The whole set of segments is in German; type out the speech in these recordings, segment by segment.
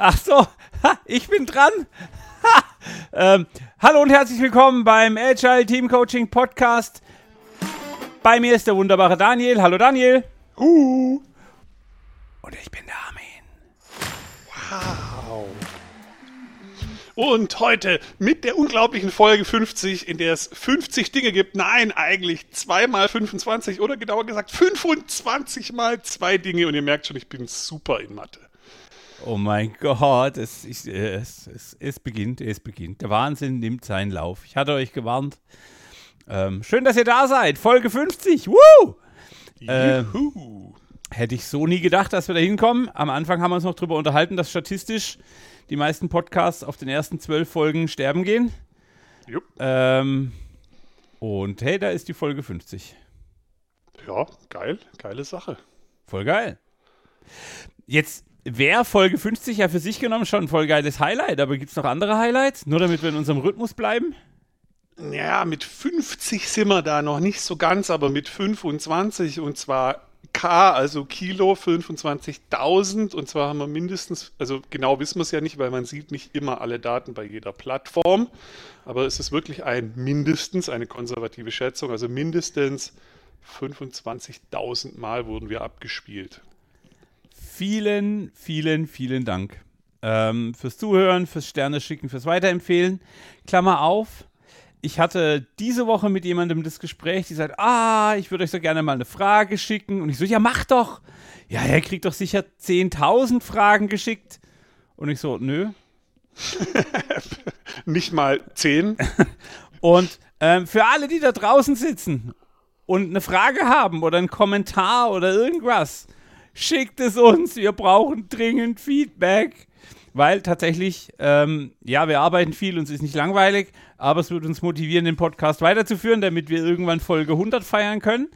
Ach so, ha, ich bin dran. Ha, ähm, hallo und herzlich willkommen beim Agile Team Coaching Podcast. Bei mir ist der wunderbare Daniel. Hallo Daniel. Uh. Und ich bin der Armin. Wow. Und heute mit der unglaublichen Folge 50, in der es 50 Dinge gibt. Nein, eigentlich 2 mal 25 oder genauer gesagt 25 mal 2 Dinge. Und ihr merkt schon, ich bin super in Mathe. Oh mein Gott, es, ich, es, es, es, beginnt, es beginnt. Der Wahnsinn nimmt seinen Lauf. Ich hatte euch gewarnt. Ähm, schön, dass ihr da seid. Folge 50. Woo! Ähm, hätte ich so nie gedacht, dass wir da hinkommen. Am Anfang haben wir uns noch darüber unterhalten, dass statistisch die meisten Podcasts auf den ersten zwölf Folgen sterben gehen. Jupp. Ähm, und hey, da ist die Folge 50. Ja, geil. Geile Sache. Voll geil. Jetzt wäre Folge 50 ja für sich genommen schon ein voll geiles Highlight, aber gibt es noch andere Highlights? Nur damit wir in unserem Rhythmus bleiben? Ja, mit 50 sind wir da noch nicht so ganz, aber mit 25 und zwar K, also Kilo, 25.000 und zwar haben wir mindestens, also genau wissen wir es ja nicht, weil man sieht nicht immer alle Daten bei jeder Plattform, aber es ist wirklich ein mindestens, eine konservative Schätzung, also mindestens 25.000 Mal wurden wir abgespielt. Vielen, vielen, vielen Dank ähm, fürs Zuhören, fürs Sterne schicken, fürs Weiterempfehlen. Klammer auf, ich hatte diese Woche mit jemandem das Gespräch, die sagt, ah, ich würde euch so gerne mal eine Frage schicken. Und ich so, ja, mach doch. Ja, er kriegt doch sicher 10.000 Fragen geschickt. Und ich so, nö. Nicht mal 10. und ähm, für alle, die da draußen sitzen und eine Frage haben oder einen Kommentar oder irgendwas, schickt es uns. Wir brauchen dringend Feedback weil tatsächlich, ähm, ja, wir arbeiten viel, uns ist nicht langweilig, aber es wird uns motivieren, den Podcast weiterzuführen, damit wir irgendwann Folge 100 feiern können.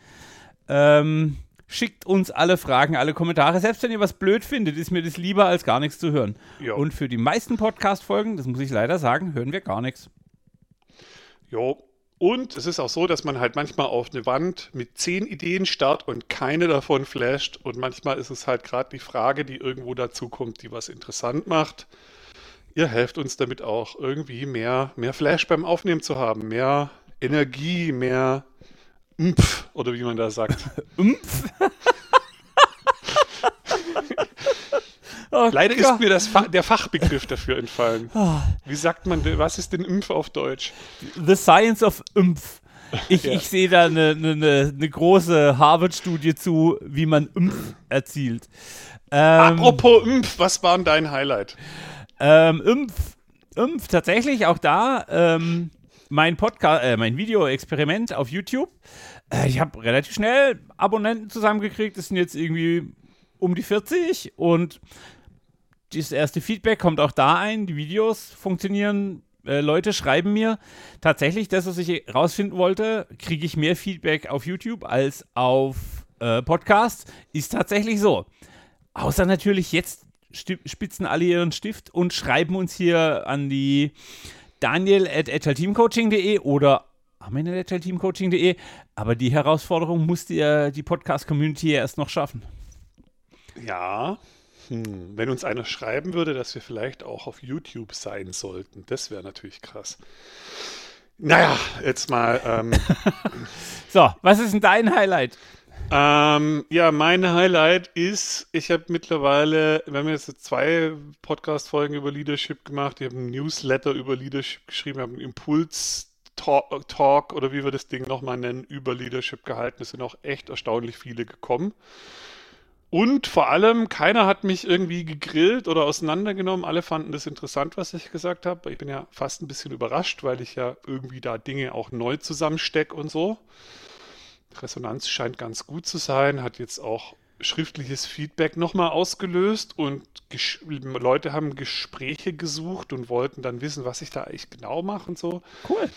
Ähm, schickt uns alle Fragen, alle Kommentare. Selbst wenn ihr was blöd findet, ist mir das lieber, als gar nichts zu hören. Jo. Und für die meisten Podcast-Folgen, das muss ich leider sagen, hören wir gar nichts. Jo, und es ist auch so, dass man halt manchmal auf eine Wand mit zehn Ideen starrt und keine davon flasht. Und manchmal ist es halt gerade die Frage, die irgendwo dazu kommt, die was interessant macht. Ihr helft uns damit auch irgendwie mehr, mehr Flash beim Aufnehmen zu haben, mehr Energie, mehr Mpf, oder wie man da sagt. Mpf? Oh Leider Gott. ist mir das Fa der Fachbegriff dafür entfallen. Oh. Wie sagt man, was ist denn Impf auf Deutsch? The Science of Impf. Ich, ja. ich sehe da eine, eine, eine große Harvard-Studie zu, wie man Impf erzielt. Ähm, Apropos Impf, was war denn dein Highlight? Ähm, Impf, Impf, tatsächlich auch da. Ähm, mein Podcast, äh, mein Video-Experiment auf YouTube. Äh, ich habe relativ schnell Abonnenten zusammengekriegt. Das sind jetzt irgendwie um die 40 und das erste Feedback kommt auch da ein. Die Videos funktionieren. Äh, Leute schreiben mir tatsächlich, das, was ich rausfinden wollte, kriege ich mehr Feedback auf YouTube als auf äh, Podcasts. Ist tatsächlich so. Außer natürlich jetzt spitzen alle ihren Stift und schreiben uns hier an die daniel at agileteamcoaching.de oder armin.agileteamcoaching.de. Aber die Herausforderung muss die, die Podcast-Community erst noch schaffen. Ja, hm, wenn uns einer schreiben würde, dass wir vielleicht auch auf YouTube sein sollten, das wäre natürlich krass. Naja, jetzt mal. Ähm, so, was ist denn dein Highlight? Ähm, ja, mein Highlight ist, ich habe mittlerweile, wir haben jetzt zwei Podcast-Folgen über Leadership gemacht, ich habe einen Newsletter über Leadership geschrieben, ich habe einen Impuls-Talk oder wie wir das Ding nochmal nennen, über Leadership gehalten. Es sind auch echt erstaunlich viele gekommen. Und vor allem, keiner hat mich irgendwie gegrillt oder auseinandergenommen. Alle fanden das interessant, was ich gesagt habe. Ich bin ja fast ein bisschen überrascht, weil ich ja irgendwie da Dinge auch neu zusammenstecke und so. Resonanz scheint ganz gut zu sein, hat jetzt auch schriftliches Feedback nochmal ausgelöst und Leute haben Gespräche gesucht und wollten dann wissen, was ich da eigentlich genau mache und so. Cool.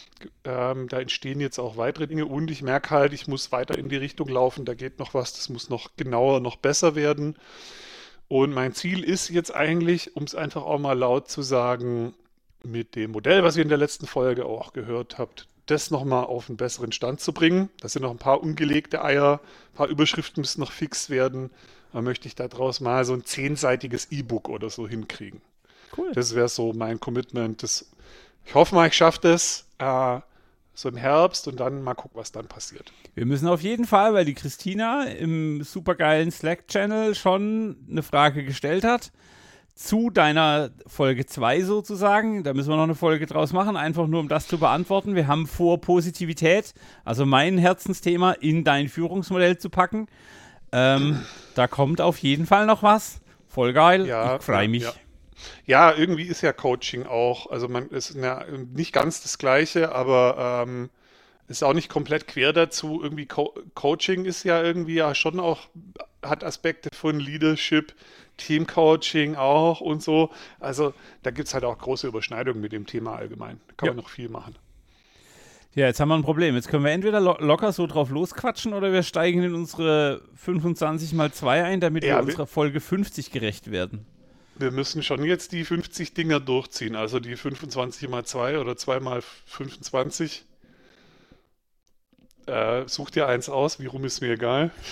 Ähm, da entstehen jetzt auch weitere Dinge und ich merke halt, ich muss weiter in die Richtung laufen, da geht noch was, das muss noch genauer, noch besser werden. Und mein Ziel ist jetzt eigentlich, um es einfach auch mal laut zu sagen, mit dem Modell, was ihr in der letzten Folge auch gehört habt, das nochmal auf einen besseren Stand zu bringen. Da sind noch ein paar ungelegte Eier, ein paar Überschriften müssen noch fix werden. Da möchte ich daraus mal so ein zehnseitiges E-Book oder so hinkriegen. Cool. Das wäre so mein Commitment. Das, ich hoffe mal, ich schaffe das äh, so im Herbst und dann mal gucken, was dann passiert. Wir müssen auf jeden Fall, weil die Christina im supergeilen Slack-Channel schon eine Frage gestellt hat, zu deiner Folge 2 sozusagen. Da müssen wir noch eine Folge draus machen, einfach nur um das zu beantworten. Wir haben vor, Positivität, also mein Herzensthema, in dein Führungsmodell zu packen. Ähm, da kommt auf jeden Fall noch was. Voll geil. Ja, ich freue mich. Ja. ja. irgendwie ist ja Coaching auch. Also man ist ja nicht ganz das Gleiche, aber ähm, ist auch nicht komplett quer dazu. Irgendwie Co Coaching ist ja irgendwie ja schon auch, hat Aspekte von Leadership, Teamcoaching auch und so. Also da gibt es halt auch große Überschneidungen mit dem Thema allgemein. Da kann ja. man noch viel machen. Ja, jetzt haben wir ein Problem. Jetzt können wir entweder lo locker so drauf losquatschen oder wir steigen in unsere 25 mal 2 ein, damit ja, wir unserer Folge 50 gerecht werden. Wir müssen schon jetzt die 50 Dinger durchziehen. Also die 25 mal 2 oder 2 mal 25. Äh, such dir eins aus, wie rum ist mir egal.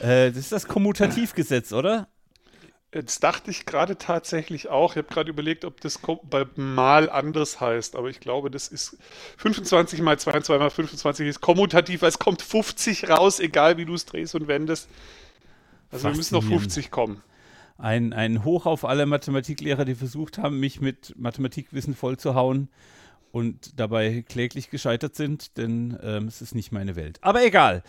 äh, das ist das Kommutativgesetz, oder? Jetzt dachte ich gerade tatsächlich auch, ich habe gerade überlegt, ob das bei Mal anders heißt, aber ich glaube, das ist 25 mal 22 mal 25 ist kommutativ, es kommt 50 raus, egal wie du es drehst und wendest. Also wir müssen auf 50 kommen. Ein, ein Hoch auf alle Mathematiklehrer, die versucht haben, mich mit Mathematikwissen vollzuhauen und dabei kläglich gescheitert sind, denn ähm, es ist nicht meine Welt. Aber egal.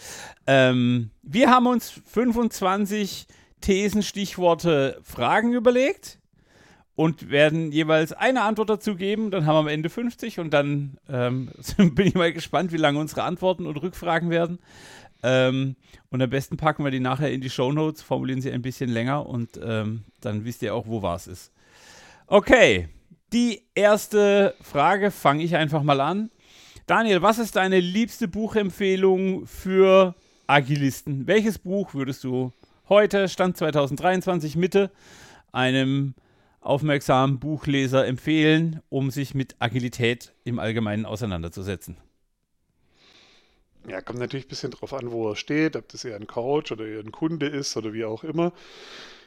Ähm, wir haben uns 25 Thesen, Stichworte, Fragen überlegt und werden jeweils eine Antwort dazu geben. Dann haben wir am Ende 50 und dann ähm, bin ich mal gespannt, wie lange unsere Antworten und Rückfragen werden. Ähm, und am besten packen wir die nachher in die Show Notes, formulieren sie ein bisschen länger und ähm, dann wisst ihr auch, wo was ist. Okay, die erste Frage fange ich einfach mal an. Daniel, was ist deine liebste Buchempfehlung für Agilisten? Welches Buch würdest du heute, Stand 2023, Mitte, einem aufmerksamen Buchleser empfehlen, um sich mit Agilität im Allgemeinen auseinanderzusetzen? Ja, kommt natürlich ein bisschen drauf an, wo er steht, ob das eher ein Coach oder eher ein Kunde ist oder wie auch immer.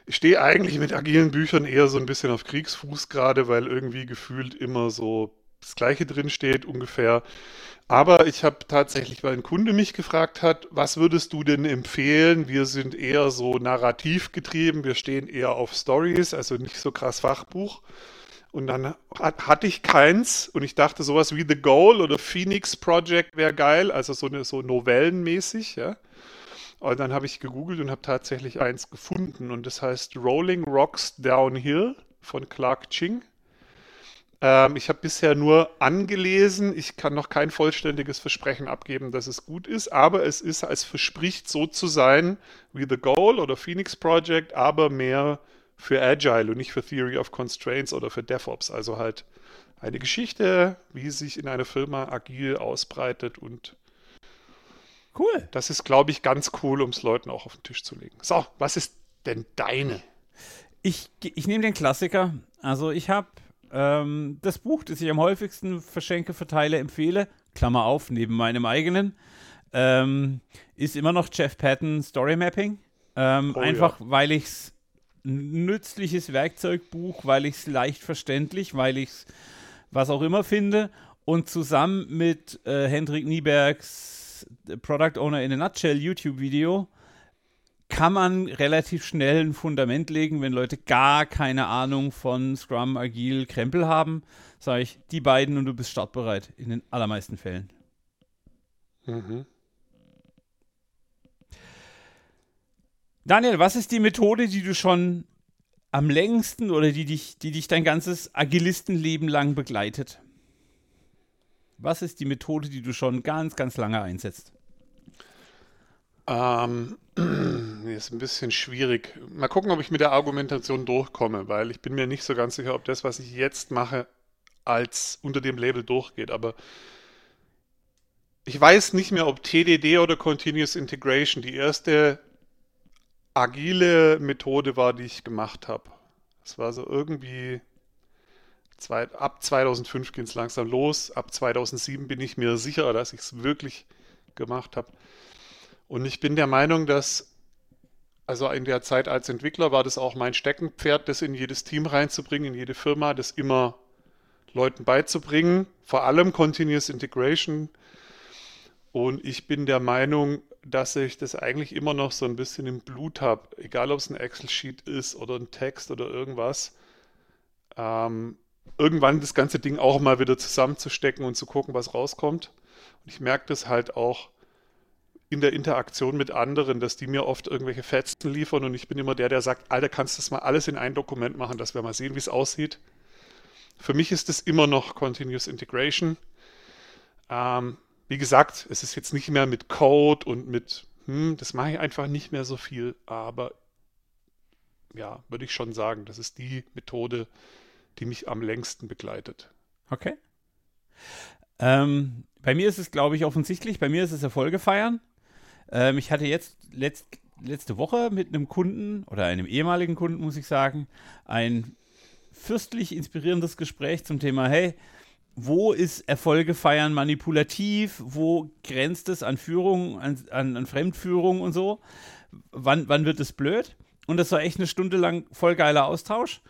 Ich stehe eigentlich mit agilen Büchern eher so ein bisschen auf Kriegsfuß gerade, weil irgendwie gefühlt immer so das Gleiche drin steht ungefähr. Aber ich habe tatsächlich, weil ein Kunde mich gefragt hat, was würdest du denn empfehlen? Wir sind eher so narrativ getrieben, wir stehen eher auf Stories, also nicht so krass Fachbuch. Und dann hat, hatte ich keins und ich dachte, sowas wie The Goal oder Phoenix Project wäre geil, also so, eine, so novellenmäßig, ja. Und dann habe ich gegoogelt und habe tatsächlich eins gefunden und das heißt Rolling Rocks Downhill von Clark Ching. Ähm, ich habe bisher nur angelesen. Ich kann noch kein vollständiges Versprechen abgeben, dass es gut ist, aber es ist, es verspricht so zu sein wie The Goal oder Phoenix Project, aber mehr für Agile und nicht für Theory of Constraints oder für DevOps. Also halt eine Geschichte, wie sich in einer Firma agil ausbreitet und Cool. Das ist, glaube ich, ganz cool, um es Leuten auch auf den Tisch zu legen. So, was ist denn deine? Ich, ich nehme den Klassiker. Also ich habe ähm, das Buch, das ich am häufigsten verschenke, verteile, empfehle, Klammer auf, neben meinem eigenen, ähm, ist immer noch Jeff Patton Story Mapping. Ähm, oh, einfach, ja. weil ich es nützliches Werkzeugbuch, weil ich es leicht verständlich, weil ich es was auch immer finde und zusammen mit äh, Hendrik Niebergs Product Owner in a Nutshell YouTube-Video kann man relativ schnell ein Fundament legen, wenn Leute gar keine Ahnung von Scrum, Agil, Krempel haben. Sage ich, die beiden und du bist startbereit in den allermeisten Fällen. Mhm. Daniel, was ist die Methode, die du schon am längsten oder die dich, die dich dein ganzes Agilistenleben lang begleitet? Was ist die Methode, die du schon ganz, ganz lange einsetzt? Ähm, ist ein bisschen schwierig. Mal gucken, ob ich mit der Argumentation durchkomme, weil ich bin mir nicht so ganz sicher, ob das, was ich jetzt mache, als unter dem Label durchgeht. Aber ich weiß nicht mehr, ob TDD oder Continuous Integration die erste agile Methode war, die ich gemacht habe. Es war so irgendwie zwei, ab 2005 ging es langsam los. Ab 2007 bin ich mir sicher, dass ich es wirklich gemacht habe. Und ich bin der Meinung, dass also in der Zeit als Entwickler war das auch mein Steckenpferd, das in jedes Team reinzubringen, in jede Firma, das immer Leuten beizubringen. Vor allem Continuous Integration. Und ich bin der Meinung, dass ich das eigentlich immer noch so ein bisschen im Blut habe. Egal, ob es ein Excel-Sheet ist oder ein Text oder irgendwas. Ähm, irgendwann das ganze Ding auch mal wieder zusammenzustecken und zu gucken, was rauskommt. Und ich merke das halt auch in der Interaktion mit anderen, dass die mir oft irgendwelche Fetzen liefern und ich bin immer der, der sagt, Alter, kannst du das mal alles in ein Dokument machen, dass wir mal sehen, wie es aussieht. Für mich ist es immer noch Continuous Integration. Ähm, wie gesagt, es ist jetzt nicht mehr mit Code und mit, hm, das mache ich einfach nicht mehr so viel, aber ja, würde ich schon sagen, das ist die Methode, die mich am längsten begleitet. Okay. Ähm, bei mir ist es, glaube ich, offensichtlich. Bei mir ist es Erfolge feiern. Ähm, ich hatte jetzt letzt, letzte Woche mit einem Kunden oder einem ehemaligen Kunden, muss ich sagen, ein fürstlich inspirierendes Gespräch zum Thema, hey, wo ist Erfolge feiern manipulativ? Wo grenzt es an Führung, an, an, an Fremdführung und so? Wann, wann wird es blöd? Und das war echt eine Stunde lang voll geiler Austausch.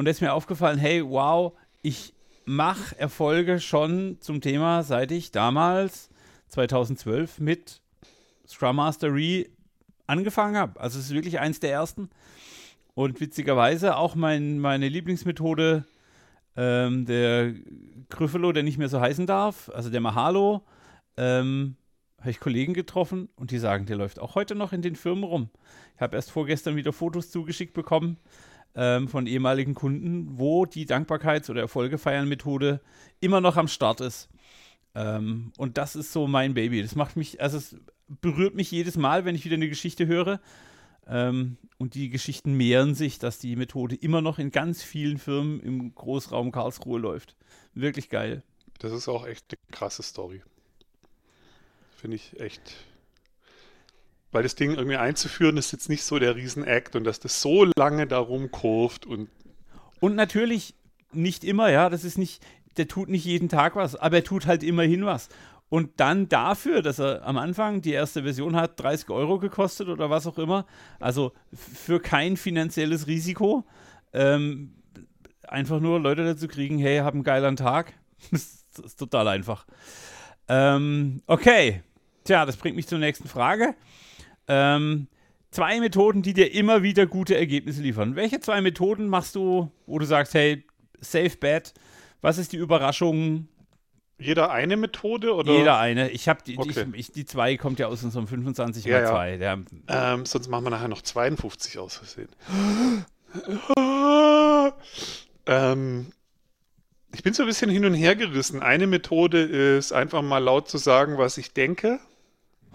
Und da ist mir aufgefallen, hey, wow, ich mache Erfolge schon zum Thema, seit ich damals 2012 mit Scrum Mastery angefangen habe. Also es ist wirklich eins der ersten. Und witzigerweise auch mein, meine Lieblingsmethode, ähm, der Gryffalo, der nicht mehr so heißen darf, also der Mahalo, ähm, habe ich Kollegen getroffen und die sagen, der läuft auch heute noch in den Firmen rum. Ich habe erst vorgestern wieder Fotos zugeschickt bekommen ähm, von ehemaligen Kunden, wo die Dankbarkeits- oder Erfolgefeiern-Methode immer noch am Start ist. Ähm, und das ist so mein Baby. Das macht mich, also es berührt mich jedes Mal, wenn ich wieder eine Geschichte höre. Ähm, und die Geschichten mehren sich, dass die Methode immer noch in ganz vielen Firmen im Großraum Karlsruhe läuft. Wirklich geil. Das ist auch echt eine krasse Story. Finde ich echt. Weil das Ding irgendwie einzuführen ist jetzt nicht so der Riesen-Act und dass das so lange darum kurft und. Und natürlich nicht immer, ja, das ist nicht, der tut nicht jeden Tag was, aber er tut halt immerhin was. Und dann dafür, dass er am Anfang die erste Version hat, 30 Euro gekostet oder was auch immer, also für kein finanzielles Risiko, ähm, einfach nur Leute dazu kriegen, hey, hab einen geilen Tag. das ist total einfach. Ähm, okay, tja, das bringt mich zur nächsten Frage. Ähm, zwei Methoden, die dir immer wieder gute Ergebnisse liefern. Welche zwei Methoden machst du, wo du sagst, hey, safe bet, was ist die Überraschung? Jeder eine Methode oder? Jeder eine. Ich habe die, okay. ich, ich, die zwei kommt ja aus unserem 25 ja, mal 2. Ja. Ähm, sonst machen wir nachher noch 52 aus Versehen. ähm, ich bin so ein bisschen hin und her gerissen. Eine Methode ist einfach mal laut zu sagen, was ich denke.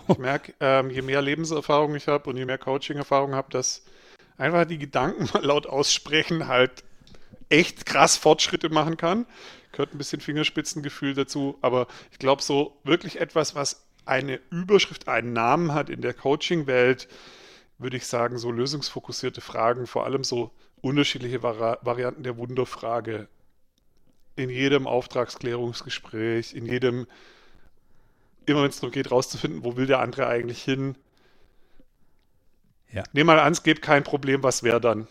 Ich merke, ähm, je mehr Lebenserfahrung ich habe und je mehr Coaching-Erfahrung habe, dass einfach die Gedanken mal laut aussprechen halt echt krass Fortschritte machen kann. Gehört ein bisschen Fingerspitzengefühl dazu, aber ich glaube, so wirklich etwas, was eine Überschrift, einen Namen hat in der Coaching-Welt, würde ich sagen, so lösungsfokussierte Fragen, vor allem so unterschiedliche Vari Varianten der Wunderfrage in jedem Auftragsklärungsgespräch, in jedem, immer wenn es darum geht, rauszufinden, wo will der andere eigentlich hin. Ja. Nehmen mal an, es gibt kein Problem, was wäre dann?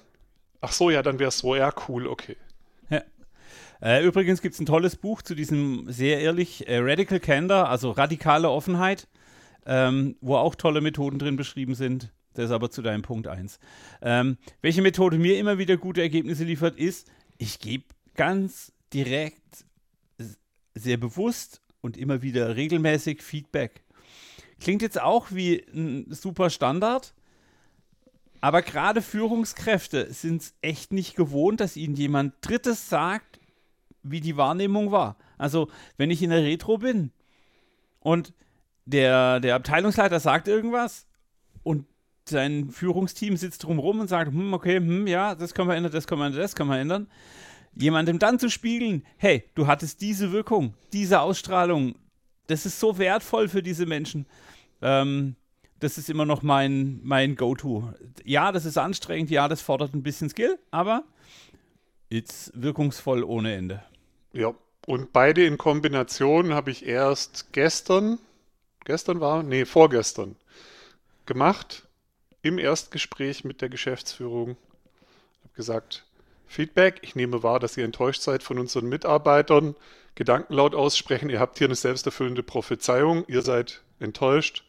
Ach so, ja, dann wäre es so, ja, cool, okay. Ja. Äh, übrigens gibt es ein tolles Buch zu diesem sehr ehrlich äh, Radical Candor, also radikale Offenheit, ähm, wo auch tolle Methoden drin beschrieben sind. Das ist aber zu deinem Punkt 1. Ähm, welche Methode mir immer wieder gute Ergebnisse liefert, ist, ich gebe ganz direkt, sehr bewusst und immer wieder regelmäßig Feedback. Klingt jetzt auch wie ein super Standard, aber gerade Führungskräfte sind es echt nicht gewohnt, dass ihnen jemand Drittes sagt, wie die Wahrnehmung war. Also, wenn ich in der Retro bin und der, der Abteilungsleiter sagt irgendwas und sein Führungsteam sitzt drumherum und sagt, hm, okay, hm, ja, das können wir ändern, das können wir ändern, das können wir ändern. Jemandem dann zu spiegeln, hey, du hattest diese Wirkung, diese Ausstrahlung, das ist so wertvoll für diese Menschen. Ähm, das ist immer noch mein, mein Go-To. Ja, das ist anstrengend, ja, das fordert ein bisschen Skill, aber ist wirkungsvoll ohne Ende. Ja, und beide in Kombination habe ich erst gestern, gestern war, nee, vorgestern gemacht. im Erstgespräch mit der Geschäftsführung. Ich habe gesagt, Feedback, ich nehme wahr, dass ihr enttäuscht seid von unseren Mitarbeitern. Gedanken laut aussprechen, ihr habt hier eine selbsterfüllende Prophezeiung, ihr seid enttäuscht,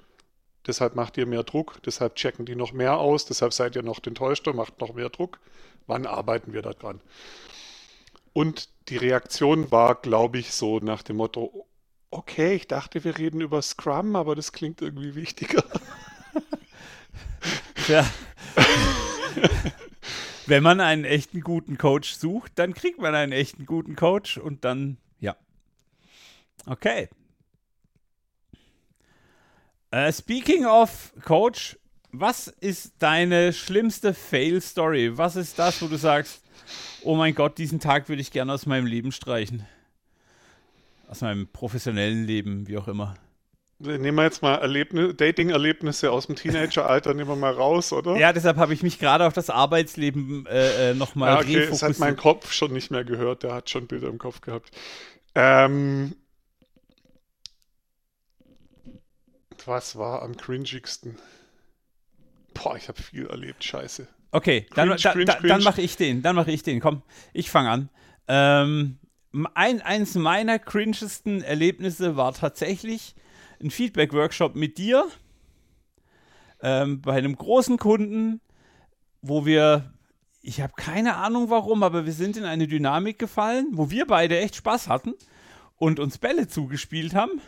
deshalb macht ihr mehr Druck, deshalb checken die noch mehr aus, deshalb seid ihr noch enttäuschter, macht noch mehr Druck. Wann arbeiten wir daran? Und die Reaktion war, glaube ich, so nach dem Motto, okay, ich dachte, wir reden über Scrum, aber das klingt irgendwie wichtiger. Ja. Wenn man einen echten guten Coach sucht, dann kriegt man einen echten guten Coach und dann, ja. Okay. Uh, speaking of Coach, was ist deine schlimmste Fail-Story? Was ist das, wo du sagst, oh mein Gott, diesen Tag würde ich gerne aus meinem Leben streichen? Aus meinem professionellen Leben, wie auch immer. Nehmen wir jetzt mal Dating-Erlebnisse aus dem Teenageralter, nehmen wir mal raus, oder? Ja, deshalb habe ich mich gerade auf das Arbeitsleben äh, äh nochmal ja, okay, Das hat mein Kopf schon nicht mehr gehört, der hat schon Bilder im Kopf gehabt. Ähm, was war am cringigsten? Boah, ich habe viel erlebt, scheiße. Okay, dann, cringe, da, cringe, da, dann mache ich den, dann mache ich den. Komm, ich fange an. Ähm, ein, eins meiner cringesten Erlebnisse war tatsächlich ein Feedback-Workshop mit dir ähm, bei einem großen Kunden, wo wir, ich habe keine Ahnung warum, aber wir sind in eine Dynamik gefallen, wo wir beide echt Spaß hatten und uns Bälle zugespielt haben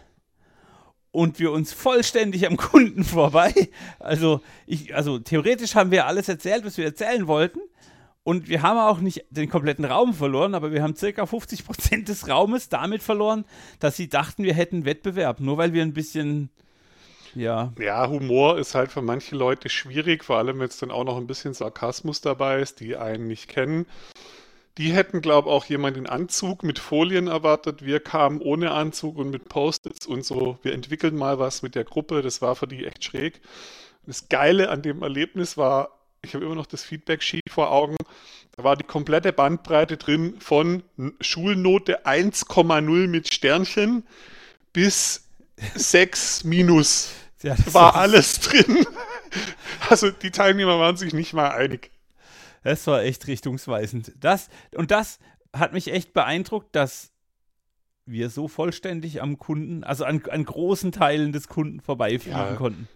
und wir uns vollständig am Kunden vorbei. Also, ich, also theoretisch haben wir alles erzählt, was wir erzählen wollten. Und wir haben auch nicht den kompletten Raum verloren, aber wir haben circa 50 Prozent des Raumes damit verloren, dass sie dachten, wir hätten Wettbewerb. Nur weil wir ein bisschen, ja. Ja, Humor ist halt für manche Leute schwierig, vor allem wenn es dann auch noch ein bisschen Sarkasmus dabei ist, die einen nicht kennen. Die hätten, glaube ich, auch jemand in Anzug mit Folien erwartet. Wir kamen ohne Anzug und mit Post-its und so. Wir entwickeln mal was mit der Gruppe. Das war für die echt schräg. Das Geile an dem Erlebnis war, ich habe immer noch das Feedback-Sheet vor Augen. Da war die komplette Bandbreite drin von Schulnote 1,0 mit Sternchen bis 6 minus. Ja, war alles drin. Also die Teilnehmer waren sich nicht mal einig. Das war echt richtungsweisend. Das, und das hat mich echt beeindruckt, dass wir so vollständig am Kunden, also an, an großen Teilen des Kunden vorbeifliegen ja. konnten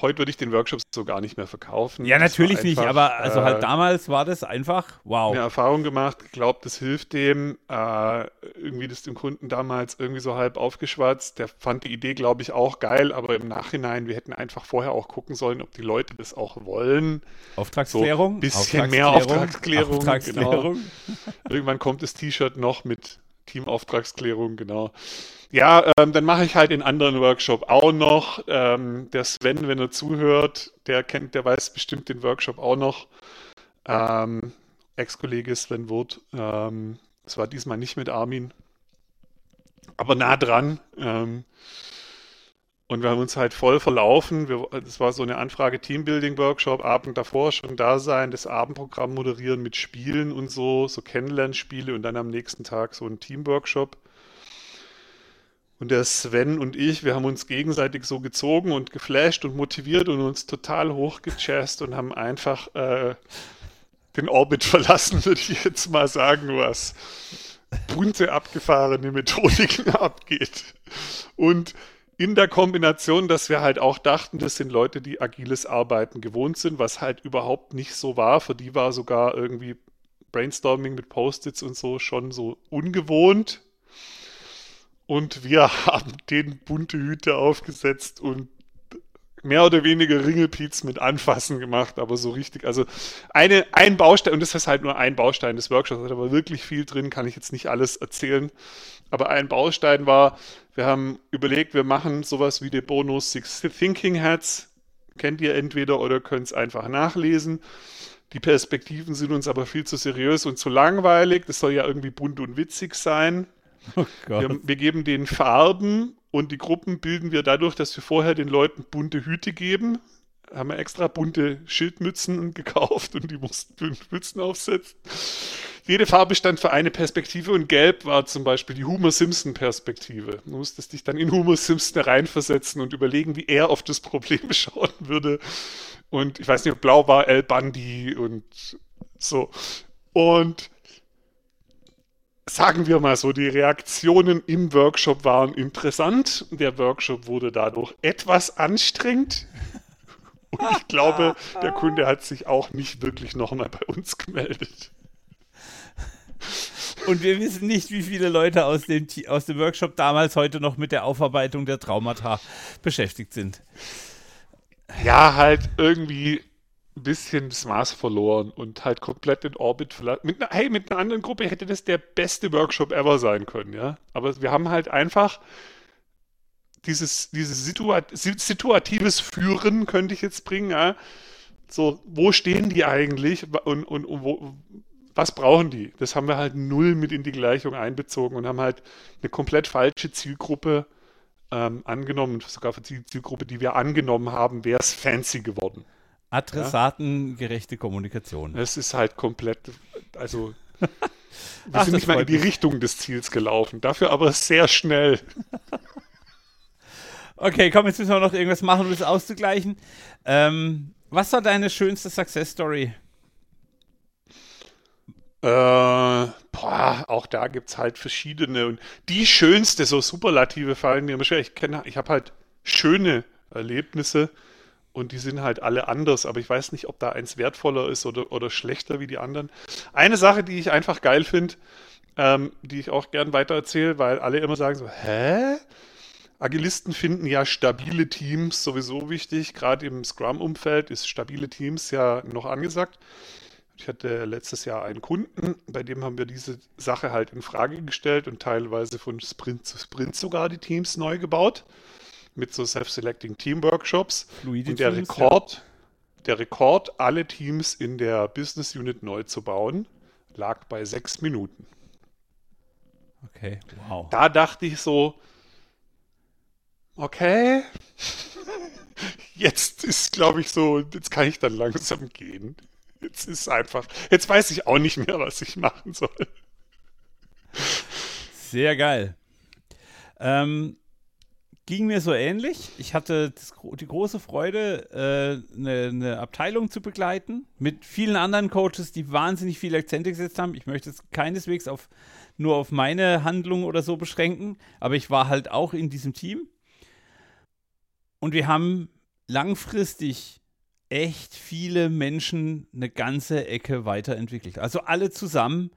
heute würde ich den Workshop so gar nicht mehr verkaufen. Ja, natürlich einfach, nicht, aber also halt äh, damals war das einfach wow. Eine Erfahrung gemacht, glaubt, das hilft dem. Äh, irgendwie das dem Kunden damals irgendwie so halb aufgeschwatzt. Der fand die Idee, glaube ich, auch geil, aber im Nachhinein, wir hätten einfach vorher auch gucken sollen, ob die Leute das auch wollen. Auftragsklärung? So bisschen Auftragsklärung, mehr Auftragsklärung. Auftragsklärung. Genau. Irgendwann kommt das T-Shirt noch mit Teamauftragsklärung, genau. Ja, ähm, dann mache ich halt den anderen Workshop auch noch. Ähm, der Sven, wenn er zuhört, der kennt, der weiß bestimmt den Workshop auch noch. Ähm, Ex-Kollege Sven Wurt. Ähm, es war diesmal nicht mit Armin, aber nah dran. Ähm, und wir haben uns halt voll verlaufen. Es war so eine Anfrage Teambuilding-Workshop, Abend davor schon da sein, das Abendprogramm moderieren mit Spielen und so, so Kennenlernspiele und dann am nächsten Tag so ein Team-Workshop. Und der Sven und ich, wir haben uns gegenseitig so gezogen und geflasht und motiviert und uns total hochgechast und haben einfach äh, den Orbit verlassen, würde ich jetzt mal sagen, was bunte, abgefahrene Methodiken abgeht. Und in der Kombination, dass wir halt auch dachten, das sind Leute, die agiles Arbeiten gewohnt sind, was halt überhaupt nicht so war. Für die war sogar irgendwie Brainstorming mit Post-its und so schon so ungewohnt. Und wir haben den bunte Hüte aufgesetzt und mehr oder weniger Ringelpiez mit Anfassen gemacht, aber so richtig, also eine, ein Baustein, und das ist halt nur ein Baustein des Workshops, da war wirklich viel drin, kann ich jetzt nicht alles erzählen, aber ein Baustein war, wir haben überlegt, wir machen sowas wie die Bonus Six Thinking Hats, kennt ihr entweder oder könnt es einfach nachlesen. Die Perspektiven sind uns aber viel zu seriös und zu langweilig. Das soll ja irgendwie bunt und witzig sein. Oh wir, wir, geben den Farben und die Gruppen bilden wir dadurch, dass wir vorher den Leuten bunte Hüte geben. Haben wir extra bunte Schildmützen gekauft und die mussten fünf Mützen aufsetzen. jede Farbe stand für eine Perspektive und gelb war zum Beispiel die Homer Simpson Perspektive. Du musstest dich dann in Homer Simpson reinversetzen und überlegen, wie er auf das Problem schauen würde. Und ich weiß nicht, ob blau war El Bundy und so. Und sagen wir mal so, die Reaktionen im Workshop waren interessant. Der Workshop wurde dadurch etwas anstrengend. Und ich glaube, der Kunde hat sich auch nicht wirklich nochmal bei uns gemeldet. Und wir wissen nicht, wie viele Leute aus dem, aus dem Workshop damals heute noch mit der Aufarbeitung der Traumata beschäftigt sind. Ja, halt irgendwie ein bisschen das Maß verloren und halt komplett in Orbit verlassen. Mit einer, hey, mit einer anderen Gruppe hätte das der beste Workshop ever sein können, ja. Aber wir haben halt einfach dieses, dieses Situat situatives Führen, könnte ich jetzt bringen, ja. So, wo stehen die eigentlich und, und, und wo, was brauchen die? Das haben wir halt null mit in die Gleichung einbezogen und haben halt eine komplett falsche Zielgruppe ähm, angenommen. Sogar für die Zielgruppe, die wir angenommen haben, wäre es fancy geworden. Adressatengerechte Kommunikation. Es ist halt komplett, also wir Ach, sind nicht mal in die. Richtung des Ziels gelaufen, dafür aber sehr schnell. okay, komm, jetzt müssen wir noch irgendwas machen, um das auszugleichen. Ähm, was war deine schönste Success Story? Äh, boah, auch da gibt es halt verschiedene. Und die schönste, so Superlative fallen mir immer schwer. Ich kenne, ich habe halt schöne Erlebnisse und die sind halt alle anders, aber ich weiß nicht, ob da eins wertvoller ist oder, oder schlechter wie die anderen. Eine Sache, die ich einfach geil finde, ähm, die ich auch gern weitererzähle, weil alle immer sagen so, hä? Agilisten finden ja stabile Teams sowieso wichtig. Gerade im Scrum-Umfeld ist stabile Teams ja noch angesagt. Ich hatte letztes Jahr einen Kunden, bei dem haben wir diese Sache halt in Frage gestellt und teilweise von Sprint zu Sprint sogar die Teams neu gebaut mit so Self-Selecting Team Workshops. Fluide und der Teams, Rekord, ja. der Rekord, alle Teams in der Business Unit neu zu bauen, lag bei sechs Minuten. Okay, wow. Da dachte ich so, okay, jetzt ist, glaube ich, so, jetzt kann ich dann langsam gehen. Jetzt ist einfach, jetzt weiß ich auch nicht mehr, was ich machen soll. Sehr geil. Ähm, ging mir so ähnlich. Ich hatte das, die große Freude, äh, eine, eine, Abteilung zu begleiten mit vielen anderen Coaches, die wahnsinnig viele Akzente gesetzt haben. Ich möchte es keineswegs auf, nur auf meine Handlung oder so beschränken, aber ich war halt auch in diesem Team. Und wir haben langfristig echt viele Menschen eine ganze Ecke weiterentwickelt. Also alle zusammen.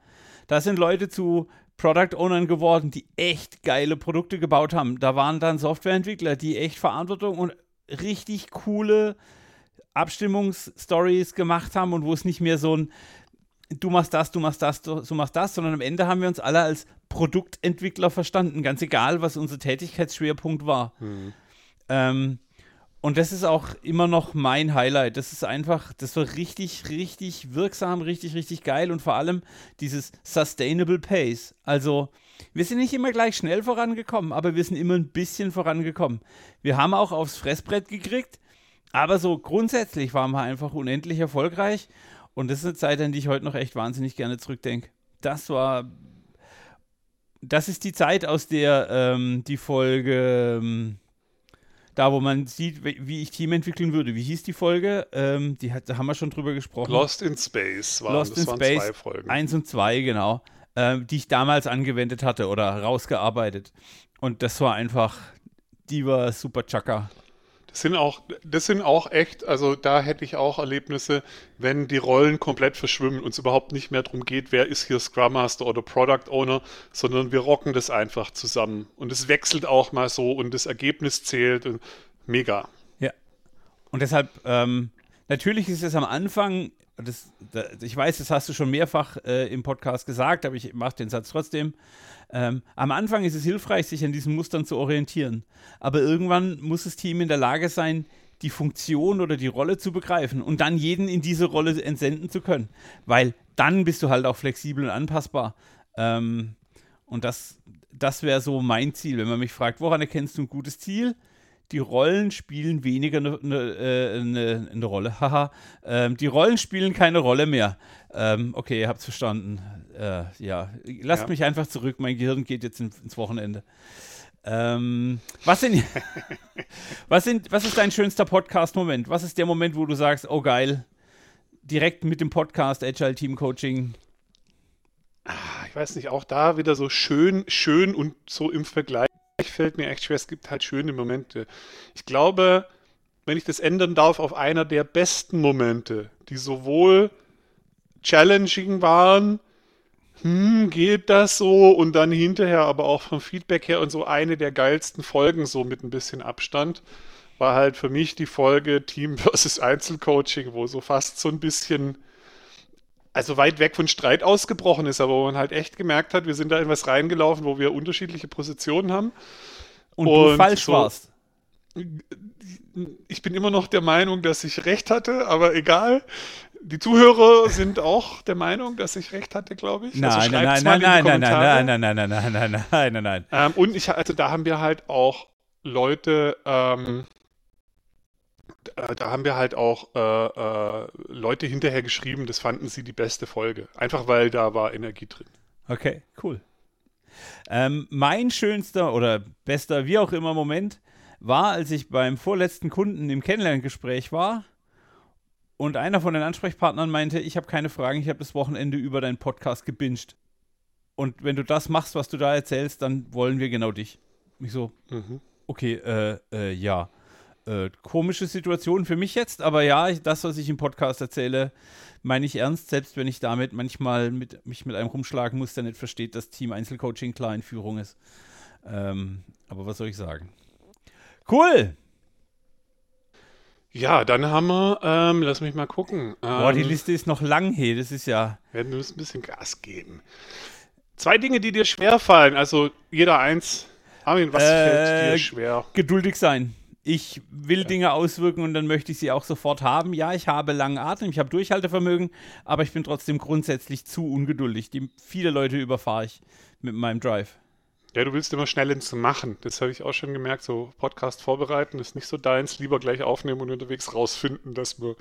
Da sind Leute zu Product Ownern geworden, die echt geile Produkte gebaut haben. Da waren dann Softwareentwickler, die echt Verantwortung und richtig coole Abstimmungsstories gemacht haben und wo es nicht mehr so ein du machst das, du machst das, du machst das, sondern am Ende haben wir uns alle als Produktentwickler verstanden, ganz egal, was unser Tätigkeitsschwerpunkt war. Mhm. Ähm, und das ist auch immer noch mein Highlight. Das ist einfach, das war richtig, richtig wirksam, richtig, richtig geil und vor allem dieses Sustainable Pace. Also, wir sind nicht immer gleich schnell vorangekommen, aber wir sind immer ein bisschen vorangekommen. Wir haben auch aufs Fressbrett gekriegt, aber so grundsätzlich waren wir einfach unendlich erfolgreich und das ist eine Zeit, an die ich heute noch echt wahnsinnig gerne zurückdenke. Das war, das ist die Zeit, aus der ähm, die Folge. Ähm, da wo man sieht, wie ich Team entwickeln würde. Wie hieß die Folge? Ähm, die hat, da haben wir schon drüber gesprochen. Lost in Space waren, Lost in waren Space, zwei Folgen. Eins und zwei, genau. Ähm, die ich damals angewendet hatte oder rausgearbeitet. Und das war einfach, die war super Chaka. Das sind auch, das sind auch echt, also da hätte ich auch Erlebnisse, wenn die Rollen komplett verschwimmen und es überhaupt nicht mehr darum geht, wer ist hier Scrum Master oder Product Owner, sondern wir rocken das einfach zusammen. Und es wechselt auch mal so und das Ergebnis zählt. Mega. Ja. Und deshalb, ähm, natürlich ist es am Anfang, das, das, ich weiß, das hast du schon mehrfach äh, im Podcast gesagt, aber ich mache den Satz trotzdem. Ähm, am Anfang ist es hilfreich, sich an diesen Mustern zu orientieren. Aber irgendwann muss das Team in der Lage sein, die Funktion oder die Rolle zu begreifen und dann jeden in diese Rolle entsenden zu können. Weil dann bist du halt auch flexibel und anpassbar. Ähm, und das, das wäre so mein Ziel. Wenn man mich fragt, woran erkennst du ein gutes Ziel? Die Rollen spielen weniger eine ne, äh, ne, ne Rolle. Haha. ähm, die Rollen spielen keine Rolle mehr. Ähm, okay, ihr habt es verstanden. Äh, ja, lasst Ja. mich einfach zurück. Mein Gehirn geht jetzt in, ins Wochenende. Ähm, was, sind, was, sind, was ist dein schönster Podcast-Moment? Was ist der Moment, wo du sagst, oh geil, direkt mit dem Podcast Agile Team Coaching? Ah, Ich weiß nicht, auch da wieder so schön, schön und so im Vergleich fällt mir echt schwer. Es gibt halt schöne Momente. Ich glaube, wenn ich das ändern darf, auf einer der besten Momente, die sowohl challenging waren, hm, geht das so? Und dann hinterher aber auch vom Feedback her und so eine der geilsten Folgen, so mit ein bisschen Abstand, war halt für mich die Folge Team versus Einzelcoaching, wo so fast so ein bisschen, also weit weg von Streit ausgebrochen ist, aber wo man halt echt gemerkt hat, wir sind da in was reingelaufen, wo wir unterschiedliche Positionen haben. Und, du Und falsch so- warst. Ich bin immer noch der Meinung, dass ich recht hatte, aber egal. Die Zuhörer sind auch der Meinung, dass ich recht hatte, glaube ich. Also Nein, nein, nein, nein, nein, nein, nein, nein, nein, nein, nein, nein, nein, nein, nein. Ähm, und ich, also da haben wir halt auch Leute, ähm, äh, da haben wir halt auch äh, äh, Leute hinterher geschrieben, das fanden sie die beste Folge. Einfach weil da war Energie drin. Okay, cool. Ähm, mein schönster oder bester, wie auch immer, Moment war, als ich beim vorletzten Kunden im Kennenlerngespräch war und einer von den Ansprechpartnern meinte, ich habe keine Fragen, ich habe das Wochenende über deinen Podcast gebinged. Und wenn du das machst, was du da erzählst, dann wollen wir genau dich. Ich so, Mhm. okay, äh, äh, ja. Äh, komische Situation für mich jetzt, aber ja, das, was ich im Podcast erzähle, meine ich ernst, selbst wenn ich damit manchmal mit, mich mit einem rumschlagen muss, der nicht versteht, dass Team Einzelcoaching klar in Führung ist. Ähm, aber was soll ich sagen? Cool! Ja, dann haben wir, ähm, lass mich mal gucken. Boah, die Ähm, Liste ist noch lang, hey, das ist ja. Wir müssen ein bisschen Gas geben. Zwei Dinge, die dir schwerfallen, also jeder eins. Armin, was Äh, fällt dir schwer? geduldig sein. Ich will Dinge auswirken und dann möchte ich sie auch sofort haben. Ja, ich habe langen Atem, ich habe Durchhaltevermögen, aber ich bin trotzdem grundsätzlich zu ungeduldig. Die, viele Leute überfahre ich mit meinem Drive. Ja, du willst immer schnell ins Machen. Das habe ich auch schon gemerkt. So Podcast vorbereiten ist nicht so deins. Lieber gleich aufnehmen und unterwegs rausfinden, dass wir